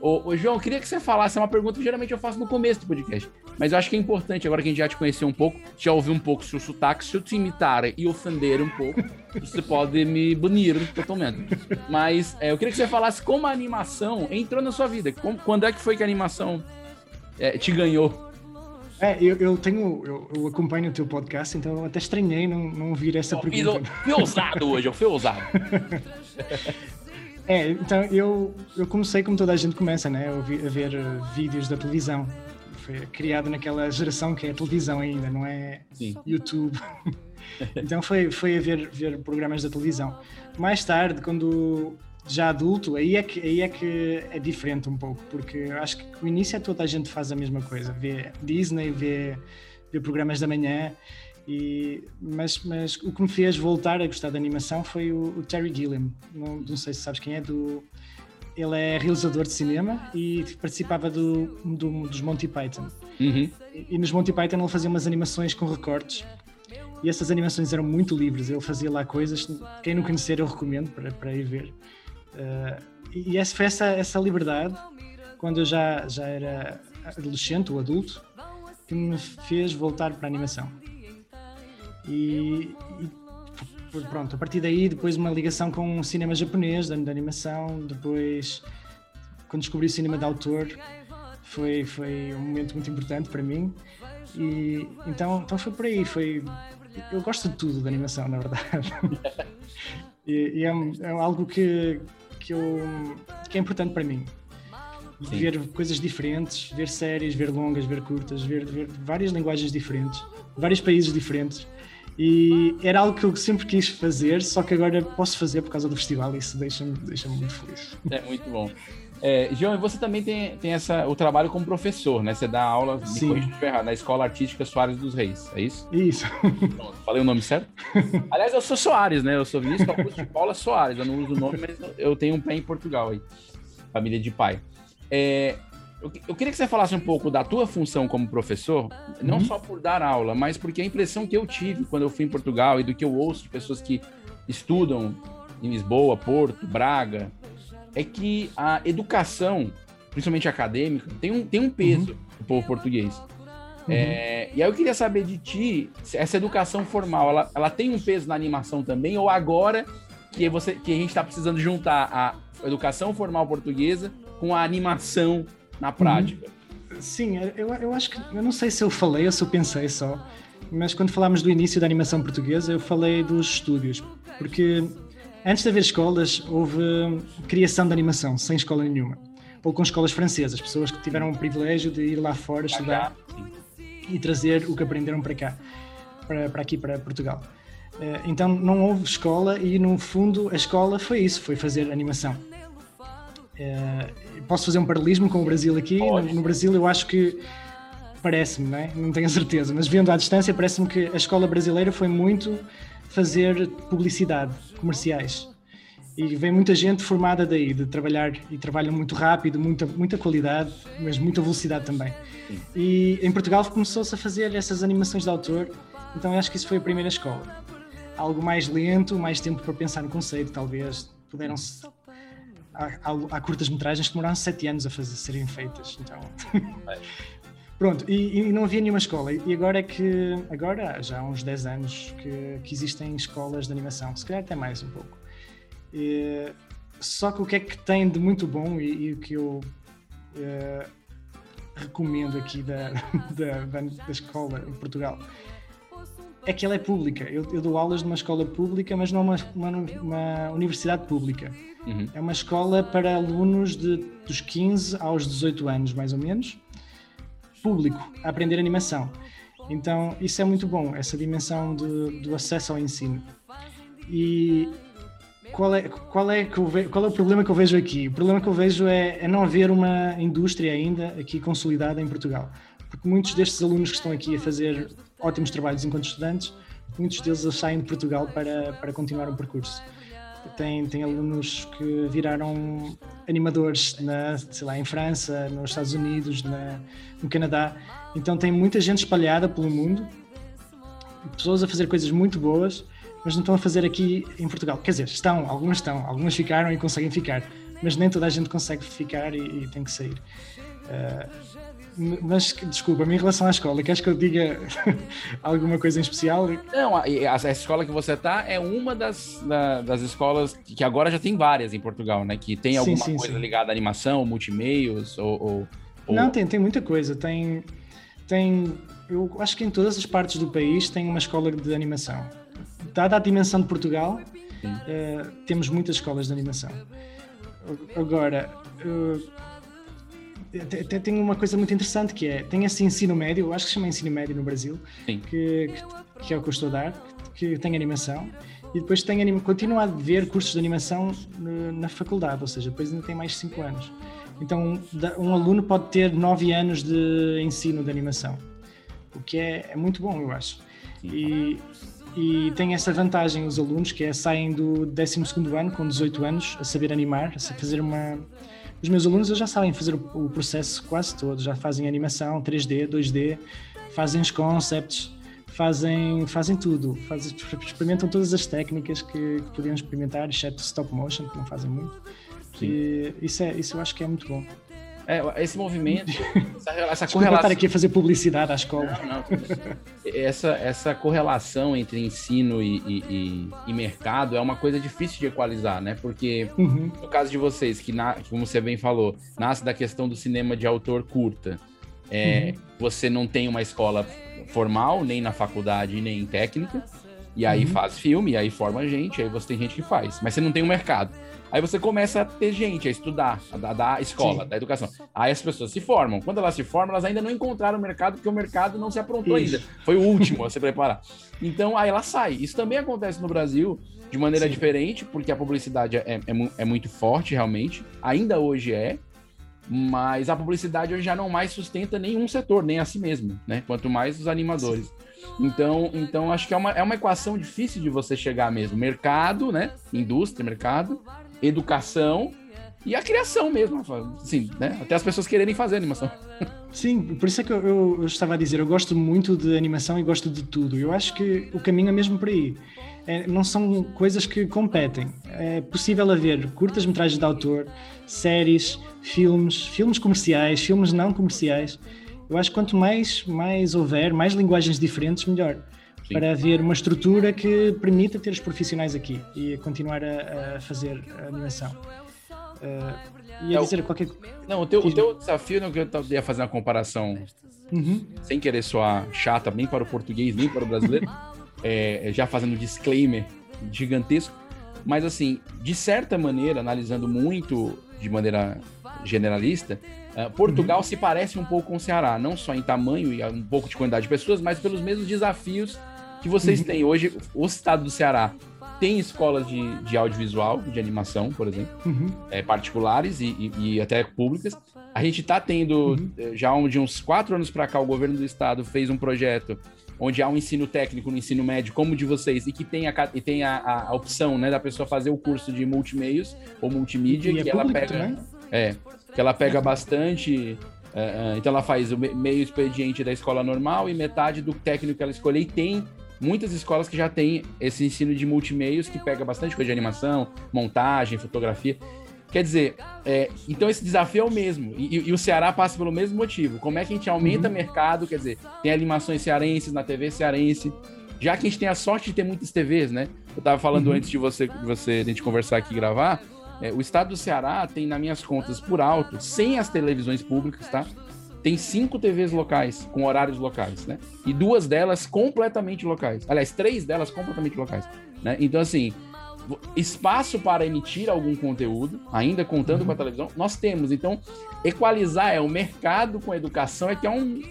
Ô, ô, João, eu queria que você falasse é uma pergunta que geralmente eu faço no começo do podcast, mas eu acho que é importante, agora que a gente já te conheceu um pouco, já ouviu um pouco seu sotaque, se eu te imitar e ofender um pouco, você pode me banir totalmente. Mas é, eu queria que você falasse como a animação entrou na sua vida, como, quando é que foi que a animação é, te ganhou? É, eu, eu tenho, eu, eu, acompanho o teu podcast, então eu até estranhei não, não ouvir essa eu pergunta. Fui ousado hoje, eu fui ousado. é, então eu, eu comecei como toda a gente começa, né? A, ver, a ver uh, vídeos da televisão. Foi criado naquela geração que é televisão ainda, não é Sim. YouTube. então foi, foi a ver, ver programas da televisão. Mais tarde, quando já adulto, aí é que, aí é, que é diferente um pouco, porque acho que no início é toda a gente faz a mesma coisa, vê Disney, vê, vê programas da manhã, e, mas, mas o que me fez voltar a gostar da animação foi o, o Terry Gilliam, não, não, sei se sabes quem é, do, ele é realizador de cinema e participava do, do dos Monty Python. Uhum. E, e nos Monty Python ele fazia umas animações com recortes e essas animações eram muito livres, ele fazia lá coisas, quem não conhecer eu recomendo para, para ir ver. Uh, e essa, foi essa, essa liberdade, quando eu já, já era adolescente ou adulto, que me fez voltar para a animação. E, e, pronto, a partir daí, depois uma ligação com o cinema japonês, da animação, depois, quando descobri o cinema de autor, foi, foi um momento muito importante para mim. E então, então foi por aí, foi eu gosto de tudo da animação, na verdade. e, e é, é, algo que, que, eu, que é importante para mim. Sim. Ver coisas diferentes, ver séries, ver longas, ver curtas, ver, ver várias linguagens diferentes, vários países diferentes. E era algo que eu sempre quis fazer, só que agora posso fazer por causa do festival e isso deixa-me deixa muito feliz. É muito bom. É, João, e você também tem, tem essa, o trabalho como professor, né? Você dá aula na Escola Artística Soares dos Reis, é isso? Isso. Pronto, falei o nome certo? Aliás, eu sou Soares, né? Eu sou Vinícius Augusto de Paula Soares. Eu não uso o nome, mas eu tenho um pé em Portugal aí. Família de pai. É, eu, eu, queria que você falasse um pouco da tua função como professor, não uhum. só por dar aula, mas porque a impressão que eu tive quando eu fui em Portugal e do que eu ouço de pessoas que estudam em Lisboa, Porto, Braga, é que a educação, principalmente acadêmica, tem um, tem um peso uhum. no povo português. Uhum. É, e aí eu queria saber de ti, essa educação formal, ela, ela tem um peso na animação também, ou agora que, você, que a gente está precisando juntar a educação formal portuguesa com a animação na prática? Uhum. Sim, eu, eu acho que, eu não sei se eu falei ou se eu pensei só, mas quando falámos do início da animação portuguesa, eu falei dos estúdios, porque Antes de haver escolas, houve criação de animação, sem escola nenhuma. Ou com escolas francesas, pessoas que tiveram o privilégio de ir lá fora estudar e trazer o que aprenderam para cá, para, para aqui, para Portugal. Eh, então não houve escola e, no fundo, a escola foi isso, foi fazer animação. Eh, posso fazer um paralelismo com o Brasil aqui? No, no Brasil, eu acho que parece-me, não é? Não tenho certeza, mas vendo à distância, parece-me que a escola brasileira foi muito fazer publicidade, comerciais. E vem muita gente formada daí, de trabalhar e trabalham muito rápido, muita, muita qualidade, mas muita velocidade também. E em Portugal começou-se a fazer essas animações de autor, então acho que isso foi a primeira escola. Algo mais lento, mais tempo para pensar no conceito, talvez. Puderam-se há, há curtas-metragens que demoraram sete anos a fazer, serem feitas. Então. Pronto, e, e, não havia nenhuma escola. E agora é que, agora já há uns 10 anos que, que existem escolas de animação, se calhar até mais um pouco. E, só que o que é que tem de muito bom e, o que eu uh, recomendo aqui da, da, da, escola em Portugal é que ela é pública. Eu, eu dou aulas numa escola pública, mas não uma, uma, uma universidade pública. Uhum. É uma escola para alunos de, dos 15 aos 18 anos, mais ou menos, público, a aprender animação. Então, isso é muito bom, essa dimensão de, do acesso ao ensino. E qual é, qual, é que ve, qual é o problema que eu vejo aqui? O problema que eu vejo é, é não haver uma indústria ainda aqui consolidada em Portugal. Porque muitos destes alunos que estão aqui a fazer ótimos trabalhos enquanto estudantes, muitos deles saem de Portugal para, para continuar o percurso tem, tem alunos que viraram animadores na, sei lá, em França, nos Estados Unidos, na, no Canadá. Então tem muita gente espalhada pelo mundo, pessoas a fazer coisas muito boas, mas não estão a fazer aqui em Portugal. Quer dizer, estão, algumas estão, algumas ficaram e conseguem ficar, mas nem toda a gente consegue ficar e, e tem que sair. Uh, mas desculpa, em relação à escola, queres que eu diga alguma coisa em especial? Não, a, a, a escola que você está é uma das, da, das escolas que agora já tem várias em Portugal, né? Que tem alguma sim, sim, coisa sim. ligada à animação, multimeios ou, ou, ou, Não, tem, tem muita coisa. Tem, tem. Eu acho que em todas as partes do país tem uma escola de animação. Dada a dimensão de Portugal, uh, temos muitas escolas de animação. Agora. Uh, tem uma coisa muito interessante que é, tem esse ensino médio, eu acho que se chama ensino médio no Brasil, que, que, que, é o que eu estou a dar, que, tem animação, e depois tem anima, continua a ver cursos de animação na faculdade, ou seja, depois ainda tem mais 5 anos. Então, um aluno pode ter 9 anos de ensino de animação, o que é, é muito bom, eu acho. E, e tem essa vantagem os alunos, que é saem do 12 ano, com 18 anos, a saber animar, a fazer uma os meus alunos já sabem fazer o, processo quase todo, já fazem animação 3D, 2D, fazem os concepts, fazem, fazem tudo, fazem, experimentam todas as técnicas que, que podiam experimentar, exceto stop motion, que não fazem muito. E isso, é, isso eu acho que é muito bom. É, esse movimento, essa, essa correlação. estar aqui fazer publicidade à escola. Não, não. essa, essa correlação entre ensino e, e, e, mercado é uma coisa difícil de equalizar, né? Porque uhum. no caso de vocês, que, na, como você bem falou, nasce da questão do cinema de autor curta. É, uhum. Você não tem uma escola formal, nem na faculdade, nem em técnica. E aí uhum. faz filme, e aí forma gente, aí você tem gente que faz. Mas você não tem um mercado. Aí você começa a ter gente a estudar, a dar escola, Sim. da educação. Aí as pessoas se formam. Quando elas se formam, elas ainda não encontraram o mercado, porque o mercado não se aprontou Isso. ainda. Foi o último a se preparar. Então aí ela sai. Isso também acontece no Brasil de maneira Sim. diferente, porque a publicidade é, é, é muito forte, realmente. Ainda hoje é. Mas a publicidade hoje já não mais sustenta nenhum setor, nem a si mesmo, né? Quanto mais os animadores. Então, então acho que é uma, é uma equação difícil de você chegar mesmo. Mercado, né? Indústria, mercado, educação e a criação mesmo, assim, né? Até as pessoas quererem fazer animação. Sim, por isso é que eu, eu, estava a dizer, eu gosto muito de animação e gosto de tudo. Eu acho que o caminho é mesmo por aí. É, não são coisas que competem. É possível haver curtas-metragens de autor, séries, filmes, filmes comerciais, filmes não comerciais. Eu acho que quanto mais, mais houver, mais linguagens diferentes, melhor. Sim. para haver uma estrutura que permita ter os profissionais aqui e continuar a, a fazer a animação. Uh, ia é dizer qualquer Não, o teu, o teu desafio, não, que eu ia fazer uma comparação uhum. sem querer soar chata, nem para o português, nem para o brasileiro, é, já fazendo um disclaimer gigantesco, mas assim, de certa maneira, analisando muito de maneira generalista, uh, Portugal uhum. se parece um pouco com o Ceará, não só em tamanho e um pouco de quantidade de pessoas, mas pelos mesmos desafios que vocês uhum. têm hoje, o estado do Ceará tem escolas de, de audiovisual, de animação, por exemplo, Uhum. é, particulares e, e- e até públicas. A gente está tendo, Uhum. eh, já um- de uns quatro anos para cá, o governo do estado fez um projeto onde há um ensino técnico no ensino médio, como o de vocês, e que tem a, e tem a, a- opção né, da pessoa fazer o curso de multimeios ou multimídia, E é que ela público pega. também? É, que ela pega bastante. é, é, então ela faz o me- meio expediente da escola normal e metade do técnico que ela escolher. E tem muitas escolas que já tem esse ensino de multimeios que pega bastante coisa de animação, montagem, fotografia. Quer dizer, é, então esse desafio é o mesmo. E, e- o Ceará passa pelo mesmo motivo. Como é que a gente aumenta Uhum. mercado? Quer dizer, tem animações cearenses na TV cearense. Já que a gente tem a sorte de ter muitas TVs, né? Eu tava falando Uhum. antes de você, de você, de a gente conversar aqui e gravar. É, o estado do Ceará tem, nas minhas contas, por alto, sem as televisões públicas, tá? Tem cinco TVs locais, com horários locais, né? E duas delas completamente locais. Aliás, três delas completamente locais, né? Então, assim, espaço para emitir algum conteúdo, ainda contando com a televisão, nós temos. Então, equalizar é o mercado com a educação, é que é um...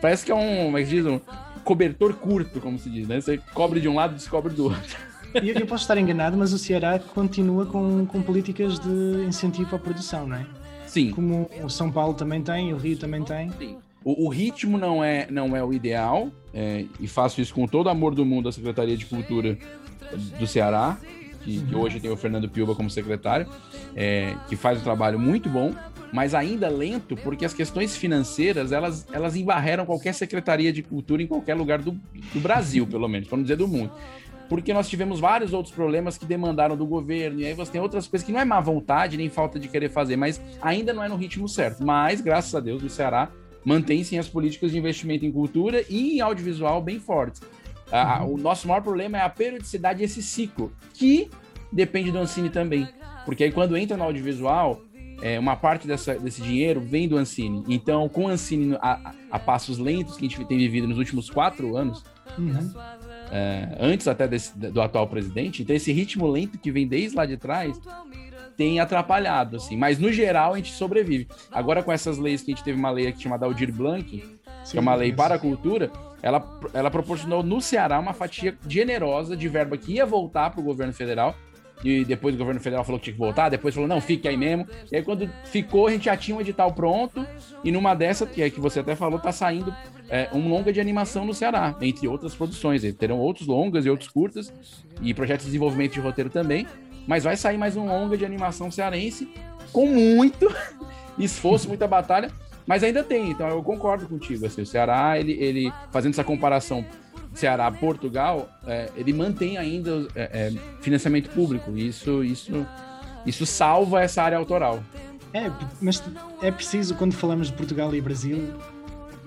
Parece que é um, como é que diz? Um cobertor curto, como se diz, né? Você cobre de um lado e descobre do outro. E Eu, eu posso estar enganado, mas o Ceará continua com, com políticas de incentivo à produção, não é? Sim, Como o São Paulo também tem, o Rio também tem. Sim. O, o ritmo não é, não é o ideal, é, e faço isso com todo o amor do mundo da Secretaria de Cultura do Ceará, que, que hoje tem o Fernando Piuba como secretário, é, que faz um trabalho muito bom, mas ainda lento, porque as questões financeiras, elas, elas embarreram qualquer Secretaria de Cultura em qualquer lugar do, do Brasil, pelo menos, para não dizer do mundo. Porque nós tivemos vários outros problemas que demandaram do governo, e aí você tem outras coisas que não é má vontade nem falta de querer fazer, mas ainda não é no ritmo certo. Mas, graças a Deus, o Ceará mantém sim as políticas de investimento em cultura e em audiovisual bem fortes. A- a- o nosso maior problema é a periodicidade e esse ciclo, que depende do Ancine também. Porque aí quando entra no audiovisual, é, uma parte dessa- desse dinheiro vem do Ancine. Então, com o Ancine a, a- a passos lentos que a gente tem vivido nos últimos quatro anos, Uhum. É, antes até desse- do atual presidente, então esse ritmo lento que vem desde lá de trás tem atrapalhado, assim. Mas no geral a gente sobrevive. Agora com essas leis que a gente teve uma lei aqui chamada Aldir Blanc, que é uma lei para a cultura, ela, ela proporcionou no Ceará uma fatia generosa de verba que ia voltar para o governo federal. E depois o governo federal falou que tinha que voltar, depois falou, não, fique aí mesmo. E aí quando ficou, a gente já tinha um edital pronto, e numa dessa, que é que você até falou, tá saindo é, um longa de animação no Ceará, entre outras produções. Eles terão outros longas e outros curtas, e projetos de desenvolvimento de roteiro também. Mas vai sair mais um longa de animação cearense, com muito esforço, muita batalha, mas ainda tem. Então eu concordo contigo. Assim, o Ceará, ele, ele fazendo essa comparação Ceará-Portugal, é, ele mantém ainda é, é, financiamento público. Isso, isso, isso salva essa área autoral. É, mas é preciso, quando falamos de Portugal e Brasil,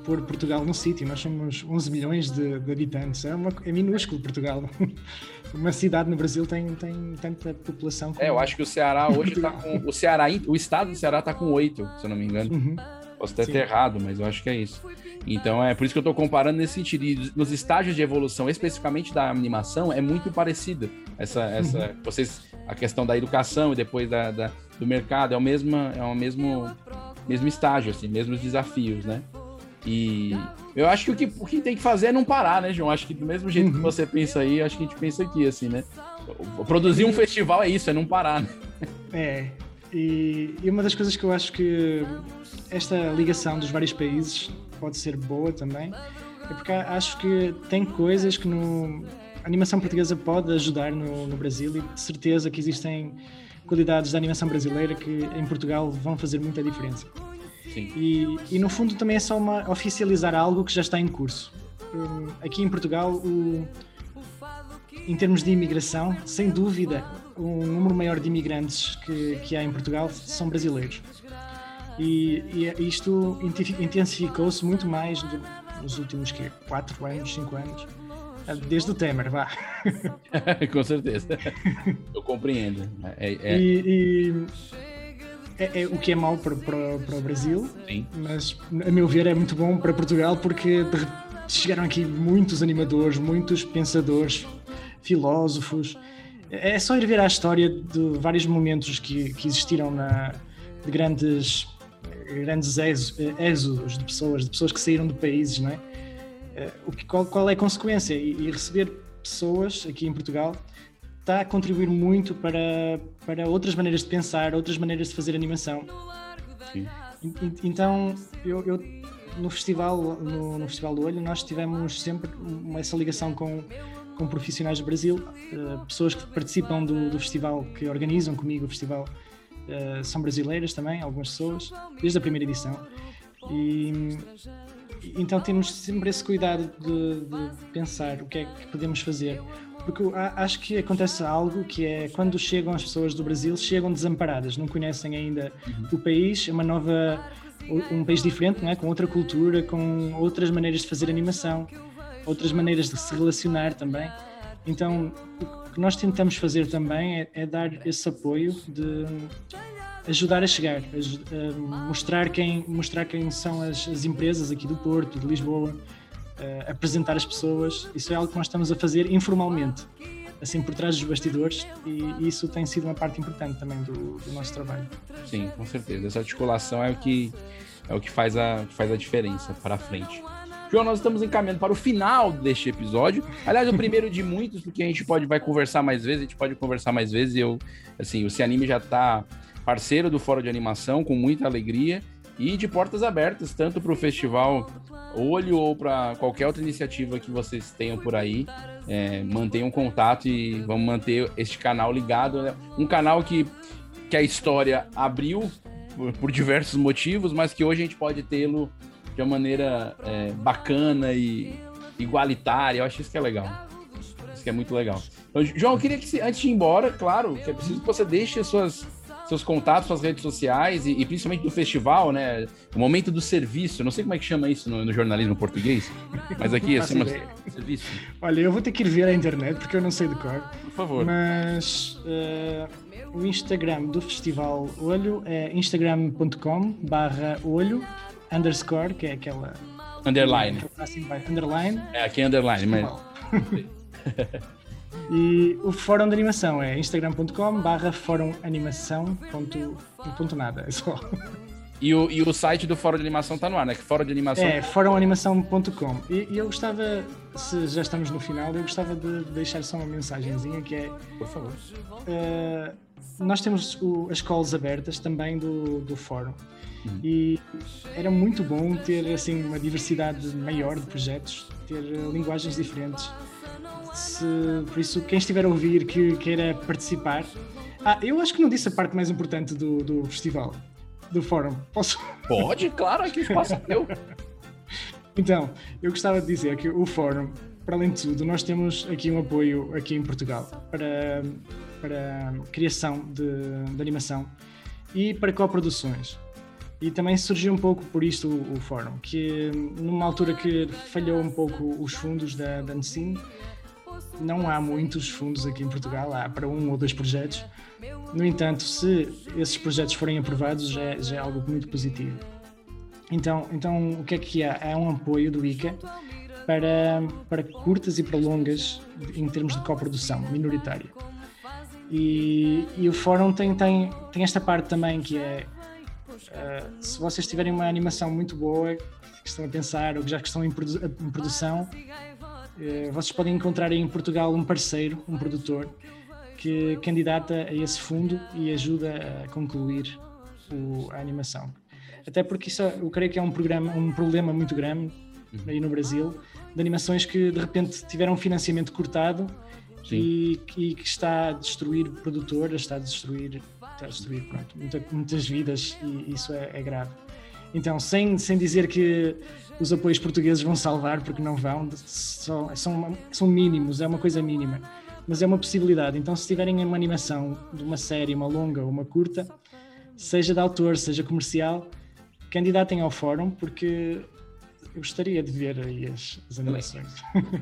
pôr Portugal num sítio. Nós somos 11 milhões de, de habitantes. É, uma, é minúsculo Portugal. Uma cidade no Brasil tem, tem tanta população. Como... É, eu acho que o Ceará hoje está com. O Ceará, o estado do Ceará está com oito, se eu não me engano. Uhum. Posso até ter errado, mas eu acho que é isso. Então é por isso que eu estou comparando nesse sentido. E nos estágios de evolução, especificamente da animação, é muito parecido. Essa, essa, vocês, a questão da educação e depois da, da- do mercado é o mesmo, é o mesmo, mesmo estágio, assim, mesmos desafios, né? E eu acho que o, que o que tem que fazer é não parar, né, João? Acho que do mesmo jeito que Uhum. você pensa aí, acho que a gente pensa aqui, assim, né? Produzir um festival é isso, é não parar, né? É, e, e uma das coisas que eu acho que esta ligação dos vários países pode ser boa também é porque acho que tem coisas que no, a animação portuguesa pode ajudar no, no Brasil e de certeza que existem qualidades da animação brasileira que em Portugal vão fazer muita diferença. Sim. E, e no fundo também é só uma oficializar algo que já está em curso. Aqui em Portugal, o- em termos de imigração, sem dúvida, o número maior de imigrantes que, que há em Portugal são brasileiros. E, e isto intensi- intensificou-se muito mais do- nos últimos quê? 4 anos, 5 anos, desde o Temer, vá. Com certeza. Eu compreendo. É, é- E, e é, é o que é mau para, para, para o Brasil, sim. mas a meu ver é muito bom para Portugal porque de chegaram aqui muitos animadores, muitos pensadores, filósofos. É só ir ver a história de vários momentos que, que existiram na, de grandes, grandes êxo- êxodos de pessoas, de pessoas que saíram de países, não é? Eh, O que, qual, qual é a consequência? E, e receber pessoas aqui em Portugal está a contribuir muito para, para outras maneiras de pensar, outras maneiras de fazer animação. Sim. Então, eu, eu no festival no, no, festival do olho nós tivemos sempre essa ligação com com profissionais do Brasil uh, pessoas que participam do, do, festival que organizam comigo o festival uh, são brasileiras também algumas pessoas desde a primeira edição e então temos sempre esse cuidado de, de pensar o que é que podemos fazer porque acho que acontece algo que é quando chegam as pessoas do Brasil chegam desamparadas não conhecem ainda uhum. o país é uma nova um país diferente, não é? com outra cultura, com outras maneiras de fazer animação, outras maneiras de se relacionar também. Então, o que nós tentamos fazer também é, é dar esse apoio de ajudar a chegar, a, a mostrar, quem, mostrar quem são as, as, empresas aqui do Porto, de Lisboa, apresentar as pessoas. Isso é algo que nós estamos a fazer informalmente, assim por trás dos bastidores, e, isso tem sido uma parte importante também do, do nosso trabalho. Sim, com certeza. Essa articulação é o que é o que faz a, faz a diferença para frente. João, nós estamos encaminhando para o final deste episódio. Aliás, o primeiro de muitos, porque a gente pode vai conversar mais vezes, a gente pode conversar mais vezes. Eu, assim, o Se Anime já está parceiro do Fórum de Animação, com muita alegria e de portas abertas, tanto para o festival Olho ou para qualquer outra iniciativa que vocês tenham por aí. É, mantenham contato e vamos manter este canal ligado. Né? Um canal que, que a história abriu por, por diversos motivos, mas que hoje a gente pode tê-lo de uma maneira é, bacana e igualitária. Eu acho isso que é legal. Isso que é muito legal. Então, João, eu queria que, antes de ir embora, claro, que é preciso que você deixe suas, seus contatos, suas redes sociais e, e, principalmente do festival, né? O momento do serviço. Não sei como é que chama isso no, no jornalismo português, mas aqui é assim, serviço. Olha, eu vou ter que ir ver a internet porque eu não sei de cor. Por favor. Mas uh, o Instagram do Festival Olho é instagram.com/barra olho underscore, que é aquela. Underline. Assim, underline. É, aqui é underline, mas. e o fórum de animação é instagram.com barra fórum animação ponto, ponto nada, é só. E o, e o site do Fórum de Animação está no ar, né? Que Fórum de Animação. É, fórumanimação.com. E, e eu gostava, se já estamos no final, eu gostava de deixar só uma mensagenzinha que é. Por favor. Uh, nós temos o, as calls abertas também do, do fórum. Uhum. E era muito bom ter assim uma diversidade maior de projetos, ter uh, linguagens diferentes. Se, por isso, quem estiver a ouvir que queira participar. Ah, eu acho que não disse a parte mais importante do, do festival, do fórum. Posso? Pode, claro, aqui o espaço é. Então, eu gostava de dizer que o fórum, para além de tudo, nós temos aqui um apoio aqui em Portugal para, para criação de, de animação e para coproduções. E também surgiu um pouco por isto o, o fórum, que numa altura que falhou um pouco os fundos da, da não há muitos fundos aqui em Portugal, há para um ou dois projetos. No entanto, se esses projetos forem aprovados, já é, já é algo muito positivo. Então, então, o que é que há? Há um apoio do ICA para, para curtas e para longas em termos de coprodução minoritária. E, e o fórum tem, tem, tem esta parte também que é Uh, se vocês tiverem uma animação muito boa, que estão a pensar ou que já estão em, produ em produção, uh, vocês podem encontrar em Portugal um parceiro, um produtor, que candidata a esse fundo e ajuda a concluir o, a animação. Até porque isso eu creio que é um, programa, um problema muito grande aí no Brasil, de animações que de repente tiveram financiamento cortado e, e, que está a destruir produtoras, está a destruir, está a destruir pronto, muita, muitas vidas e isso é, é, grave. Então, sem, sem dizer que os apoios portugueses vão salvar, porque não vão, são, são, são mínimos, é uma coisa mínima, mas é uma possibilidade. Então, se tiverem uma animação de uma série, uma longa ou uma curta, seja de autor, seja comercial, candidatem ao fórum, porque eu gostaria de ver aí as, as animações.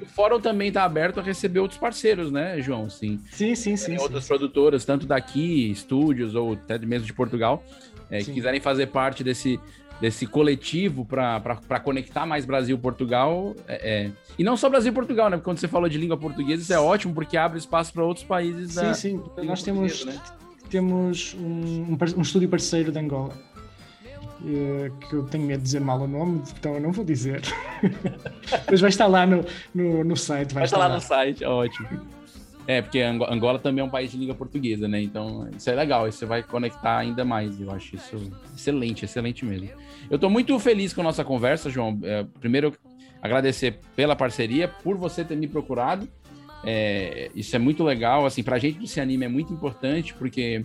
O fórum também está aberto a receber outros parceiros, né, João? Sim, sim, sim. sim Tem sim, outras sim. produtoras, tanto daqui, estúdios ou até mesmo de Portugal, é, que quiserem fazer parte desse, desse coletivo para conectar mais Brasil Portugal. É, é, E não só Brasil e Portugal, né? Porque quando você falou de língua portuguesa, isso é ótimo, porque abre espaço para outros países. Sim, da, sim. Nós temos, né? temos um, um, estúdio parceiro de Angola que eu tenho medo de dizer mal o nome, então eu não vou dizer. Mas vai estar lá no, no, no site. Vai, vai estar lá, lá no site, ótimo. É, porque Angola também é um país de língua portuguesa, né? Então, isso é legal, isso você vai conectar ainda mais. Eu acho isso excelente, excelente mesmo. Eu estou muito feliz com a nossa conversa, João. É, primeiro, agradecer pela parceria, por você ter me procurado. É, isso é muito legal, assim, pra gente do Se Anime é muito importante, porque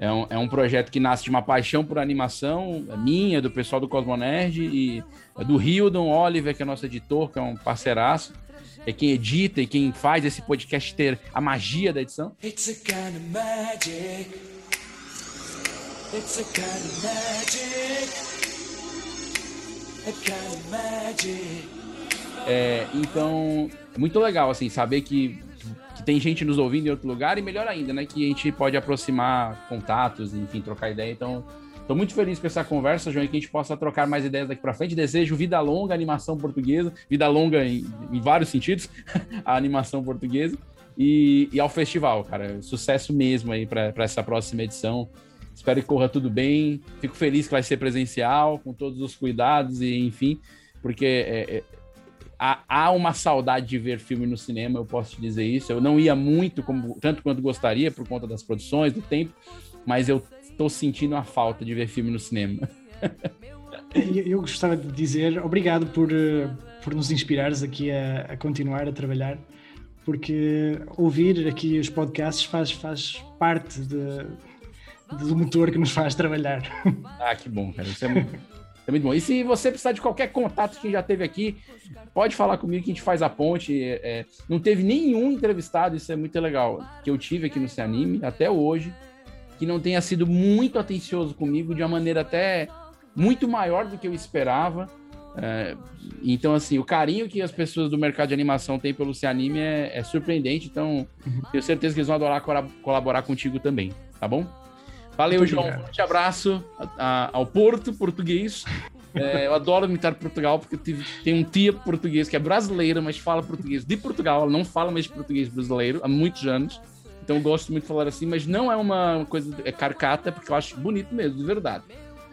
é um, é um projeto que nasce de uma paixão por animação, é minha, do pessoal do Cosmonerd, e é do Hildon Oliver, que é nosso editor, que é um parceiraço é quem edita e quem faz esse podcast ter a magia da edição. It's a kind of magic. It's a kind of magic. A kind of magic. É, então, é muito legal, assim, saber que, que tem gente nos ouvindo em outro lugar e melhor ainda, né, que a gente pode aproximar contatos, enfim, trocar ideia. Então, Estou muito feliz com essa conversa, João, e que a gente possa trocar mais ideias daqui para frente. Desejo vida longa animação portuguesa, vida longa em, em vários sentidos, a animação portuguesa. E, e, ao festival, cara. Sucesso mesmo aí para essa próxima edição. Espero que corra tudo bem. Fico feliz que vai ser presencial, com todos os cuidados e enfim, porque é, é, há, há, uma saudade de ver filme no cinema, eu posso te dizer isso. Eu não ia muito, como, tanto quanto gostaria, por conta das produções, do tempo, mas eu estou sentindo a falta de ver filme no cinema. Eu gostava de dizer obrigado por, eh, por nos inspirares aqui a, a, continuar a trabalhar, porque ouvir aqui os podcasts faz, faz parte de, do motor que nos faz trabalhar. Ah, que bom, cara. Isso é muito, é muito bom. E se você precisar de qualquer contato que já teve aqui, pode falar comigo que a gente faz a ponte. É, é não teve nenhum entrevistado, isso é muito legal, que eu tive aqui no Se Anime até hoje que não tenha sido muito atencioso comigo, de uma maneira até muito maior do que eu esperava. É, então, assim, o carinho que as pessoas do mercado de animação têm pelo Se Anime é, é surpreendente. Então, uhum. tenho certeza que eles vão adorar colaborar contigo também, tá bom? Valeu, Muito João. Um forte abraço a, a, ao Porto português. É, eu adoro imitar Portugal, porque tive, tem um tia português que é brasileira, mas fala português de Portugal. Ela não fala mais português brasileiro há muitos anos. Então eu gosto muito de falar assim, mas não é uma coisa é carcata, porque eu acho bonito mesmo, de verdade.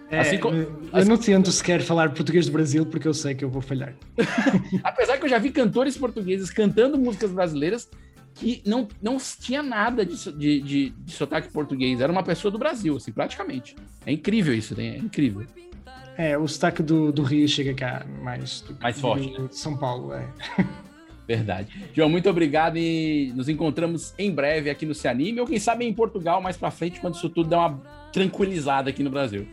É, assim como, eu assim, não tento sequer falar português do Brasil porque eu sei que eu vou falhar. Apesar que eu já vi cantores portugueses cantando músicas brasileiras que não, não tinha nada de, de, de, de sotaque português. Era uma pessoa do Brasil, assim, praticamente. É incrível isso, né? É incrível. É, o sotaque do, do Rio chega cá mais, do, mais forte. Do, né? São Paulo, é. Verdade. João, muito obrigado e nos encontramos em breve aqui no Se Anime, ou quem sabe em Portugal mais pra frente, quando isso tudo der uma tranquilizada aqui no Brasil.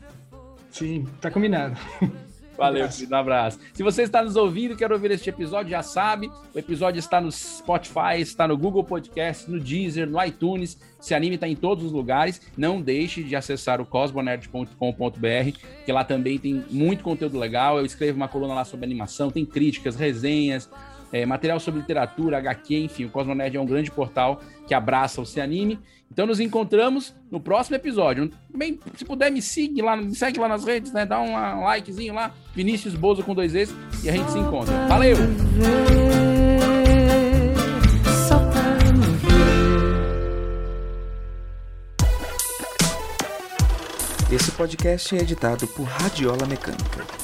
Sim, tá combinado. Valeu, um um abraço. Se você está nos ouvindo e quer ouvir este episódio, já sabe, o episódio está no Spotify, está no Google Podcast, no Deezer, no iTunes. Se anime está em todos os lugares. Não deixe de acessar o cosmonerd.com.br, que lá também tem muito conteúdo legal. Eu escrevo uma coluna lá sobre animação, tem críticas, resenhas, é, material sobre literatura, HQ, enfim, o Cosmonerd é um grande portal que abraça o Cianime. Então nos encontramos no próximo episódio. Também, se puder, me segue lá, me segue lá nas redes, né? Dá um, likezinho lá, Vinícius Bozo com dois Es, e a gente se encontra. Valeu! Esse podcast é editado por Radiola Mecânica.